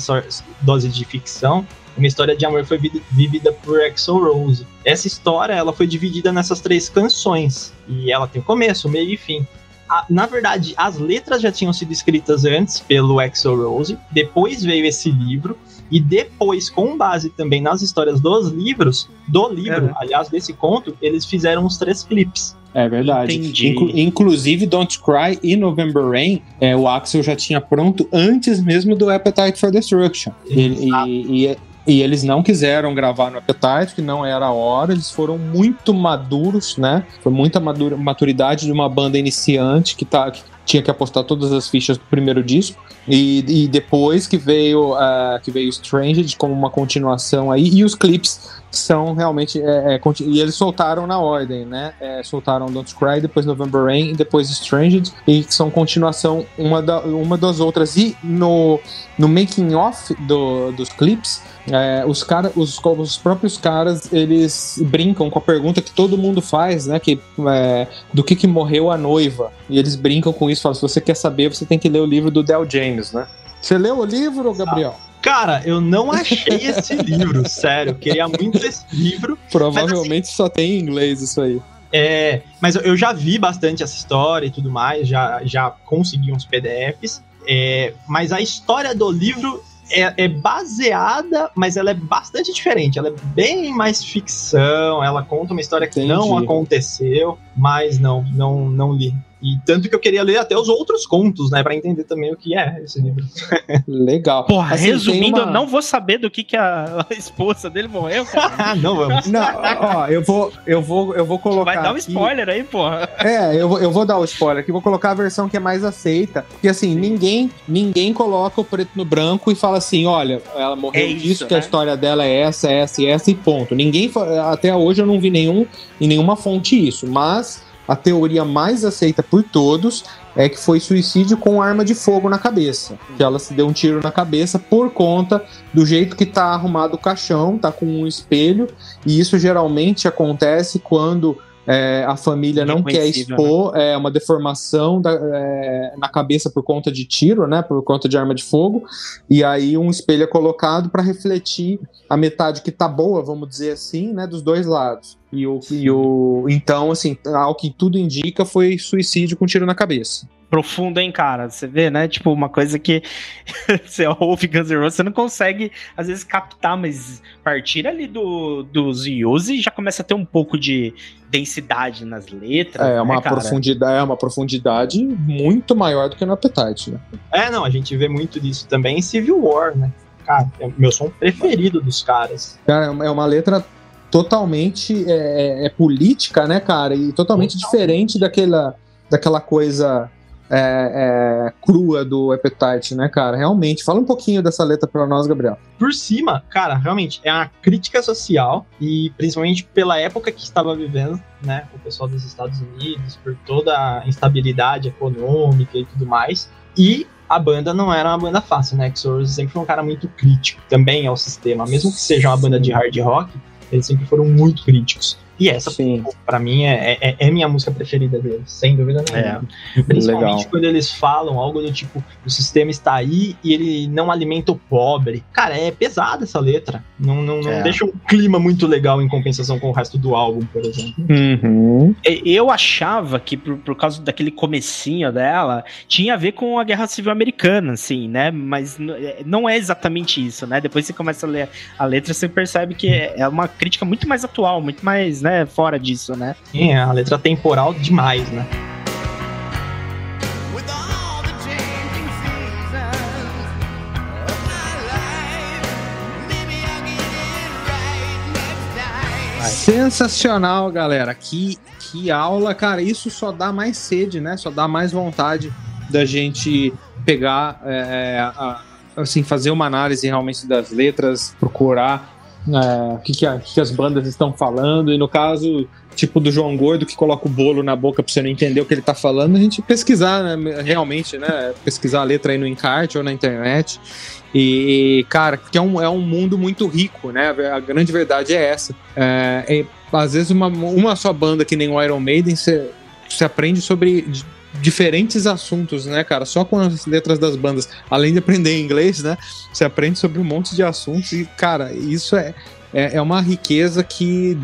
D: dose de ficção uma história de amor foi vivida por Axel Rose. Essa história ela foi dividida nessas três canções e ela tem começo, meio e fim. A, na verdade, as letras já tinham sido escritas antes pelo Axel Rose, depois veio esse livro e depois, com base também nas histórias dos livros, do livro, aliás, desse conto, eles fizeram os três clipes.
A: É verdade. Inclu inclusive, Don't Cry e November Rain, é, o Axel já tinha pronto antes mesmo do Appetite for Destruction. Ele, e, e, e, eles não quiseram gravar no Appetite, que não era a hora. Eles foram muito maduros, né? Foi muita madura, maturidade de uma banda iniciante que tá. Que tinha que apostar todas as fichas do primeiro disco. E, e depois que veio, uh, que veio Stranged como uma continuação aí, e os clipes são realmente. É, é, e eles soltaram na ordem, né? É, soltaram Don't Cry, depois November Rain, depois Stranged, e são continuação uma, da, uma das outras. E no, no making off do, dos clipes, é, os, cara, os, os próprios caras eles brincam com a pergunta que todo mundo faz, né? Que, é, do que, que morreu a noiva. E eles brincam com isso, falam: se você quer saber, você tem que ler o livro do Del James, né? Você leu o livro, Gabriel?
D: Ah. Cara, eu não achei esse <laughs> livro, sério. Eu queria muito esse livro.
A: Provavelmente mas, assim, só tem em inglês isso aí.
D: É, mas eu já vi bastante essa história e tudo mais, já, já consegui uns PDFs. É, mas a história do livro é, é, baseada, mas ela é bastante diferente. Ela é bem mais ficção. Ela conta uma história que Entendi. não aconteceu, mas não, não, não li. E tanto que eu queria ler até os outros contos, né, para entender também o que é esse livro.
A: Legal.
C: Porra, assim, resumindo, uma... eu não vou saber do que, que a, <laughs> esposa dele morreu, cara. <laughs>
D: não vamos.
A: Não, ó, eu vou, eu vou, eu vou colocar.
C: Vai dar um spoiler aí, porra.
A: É, eu vou, eu vou dar o um spoiler aqui, vou colocar a versão que é mais aceita. Porque assim, ninguém, ninguém coloca o preto no branco e fala assim: olha, ela morreu é disso, que né? a história dela é essa, essa e essa, e ponto. Ninguém, até hoje eu não vi nenhum, em nenhuma fonte isso, mas a teoria mais aceita por todos é que foi suicídio com arma de fogo na cabeça. Que ela se deu um tiro na cabeça por conta do jeito que tá arrumado o caixão, tá com um espelho, e isso geralmente acontece quando é, a família não quer né? expor né? é, uma deformação da, é, na cabeça por conta de tiro, né, por conta de arma de fogo, e aí um espelho é colocado para refletir a metade que tá boa, vamos dizer assim, né, dos dois lados. E o, e o então, assim, ao que tudo indica, foi suicídio com tiro na cabeça
C: profundo, hein, cara? Você vê, né? Tipo, uma coisa que <laughs> você ouve Guns N' Roses, você não consegue, às vezes, captar, mas partir ali do, dos Yuzi já começa a ter um pouco de densidade nas letras.
A: É, né, uma profundidade, é uma profundidade muito maior do que no Appetite, né?
D: É, não, a gente vê muito disso também em Civil War, né? Cara, é o meu som preferido dos caras.
A: Cara, é uma letra totalmente é, é, é política, né, cara? E totalmente diferente daquela, daquela coisa é, é, crua do Appetite, né, cara? Realmente. Fala um pouquinho dessa letra para nós, Gabriel.
D: Por cima, cara, realmente é uma crítica social e principalmente pela época que estava vivendo, né, o pessoal dos Estados Unidos, por toda a instabilidade econômica e tudo mais. E a banda não era uma banda fácil, né? Que sempre foi um cara muito crítico também ao sistema, mesmo que seja uma banda de hard rock, eles sempre foram muito críticos. E essa, para mim, é, é, é, minha música preferida deles, sem dúvida nenhuma. É, Principalmente legal. quando eles falam algo do tipo, o sistema está aí e ele não alimenta o pobre. Cara, é pesada essa letra. Não, não, não é. deixa um clima muito legal em compensação com o resto do álbum, por exemplo.
C: Uhum. Eu achava que, por, por causa daquele comecinho dela, tinha a ver com a Guerra Civil Americana, assim, né? Mas é, não é exatamente isso, né? Depois você começa a ler a letra, você percebe que é uma crítica muito mais atual, muito mais né, fora disso, né?
D: Sim, é a letra temporal demais, né?
A: Sensacional, galera. Que, que aula, cara. Isso só dá mais sede, né? Só dá mais vontade da gente pegar, é, a, assim, fazer uma análise realmente das letras, procurar é, o que, que, a, que, as bandas estão falando, e no caso, tipo do João Gordo, que coloca o bolo na boca pra você não entender o que ele tá falando, a gente pesquisar, né, realmente, né, pesquisar a letra aí no encarte ou na internet, e, cara, que é um, é um mundo muito rico, né, a grande verdade é essa. É, é, às vezes uma, uma só banda que nem o Iron Maiden, você, aprende sobre diferentes assuntos, né, cara? Só com as letras das bandas, além de aprender inglês, né? Você aprende sobre um monte de assuntos e, cara, isso é, é, é uma riqueza que,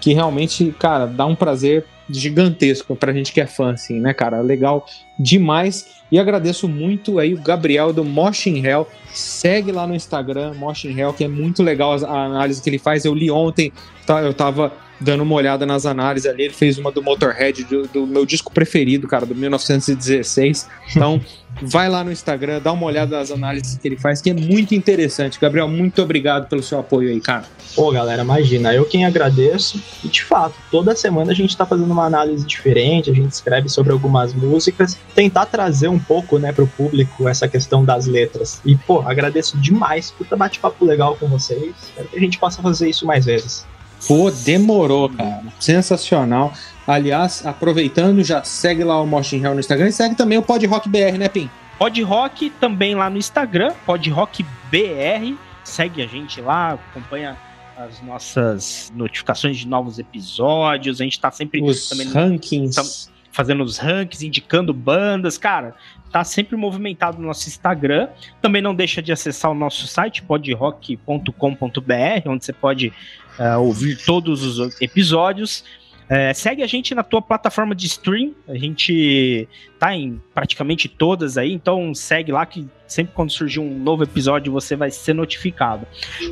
A: que realmente, cara, dá um prazer gigantesco pra gente que é fã, assim, né, cara? Legal demais. E agradeço muito aí o Gabriel do Motion Hell. Segue lá no Instagram, Motion Hell, que é muito legal a análise que ele faz. Eu li ontem, tá, eu tava dando uma olhada nas análises ali. Ele fez uma do Motorhead, do, do meu disco preferido, cara, do 1916. Então, vai lá no Instagram, dá uma olhada nas análises que ele faz, que é muito interessante. Gabriel, muito obrigado pelo seu apoio aí, cara.
D: Pô, galera, imagina, eu quem agradeço. E de fato, toda semana a gente tá fazendo uma análise diferente, a gente escreve sobre algumas músicas, tentar trazer um pouco, né, pro público essa questão das letras. E, pô, agradeço demais ter bate-papo legal com vocês. Espero que a gente possa fazer isso mais vezes.
A: Pô, demorou, cara. Sensacional. Aliás, aproveitando, já segue lá o Motion Hell no Instagram e segue também o Pod Rock BR, né, Pim?
C: Pod Rock também lá no Instagram, Pod Rock BR. Segue a gente lá, acompanha as nossas notificações de novos episódios. A gente tá sempre
A: Os
C: também
A: rankings.
C: fazendo os rankings, indicando bandas, cara. Tá sempre movimentado no nosso Instagram. Também não deixa de acessar o nosso site podrock.com.br, onde você pode uh, ouvir todos os episódios. É, segue a gente na tua plataforma de stream. A gente tá em praticamente todas aí, então segue lá que sempre quando surgir um novo episódio você vai ser notificado.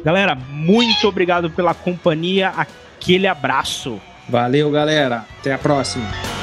C: Galera, muito obrigado pela companhia. Aquele abraço.
A: Valeu, galera. Até a próxima.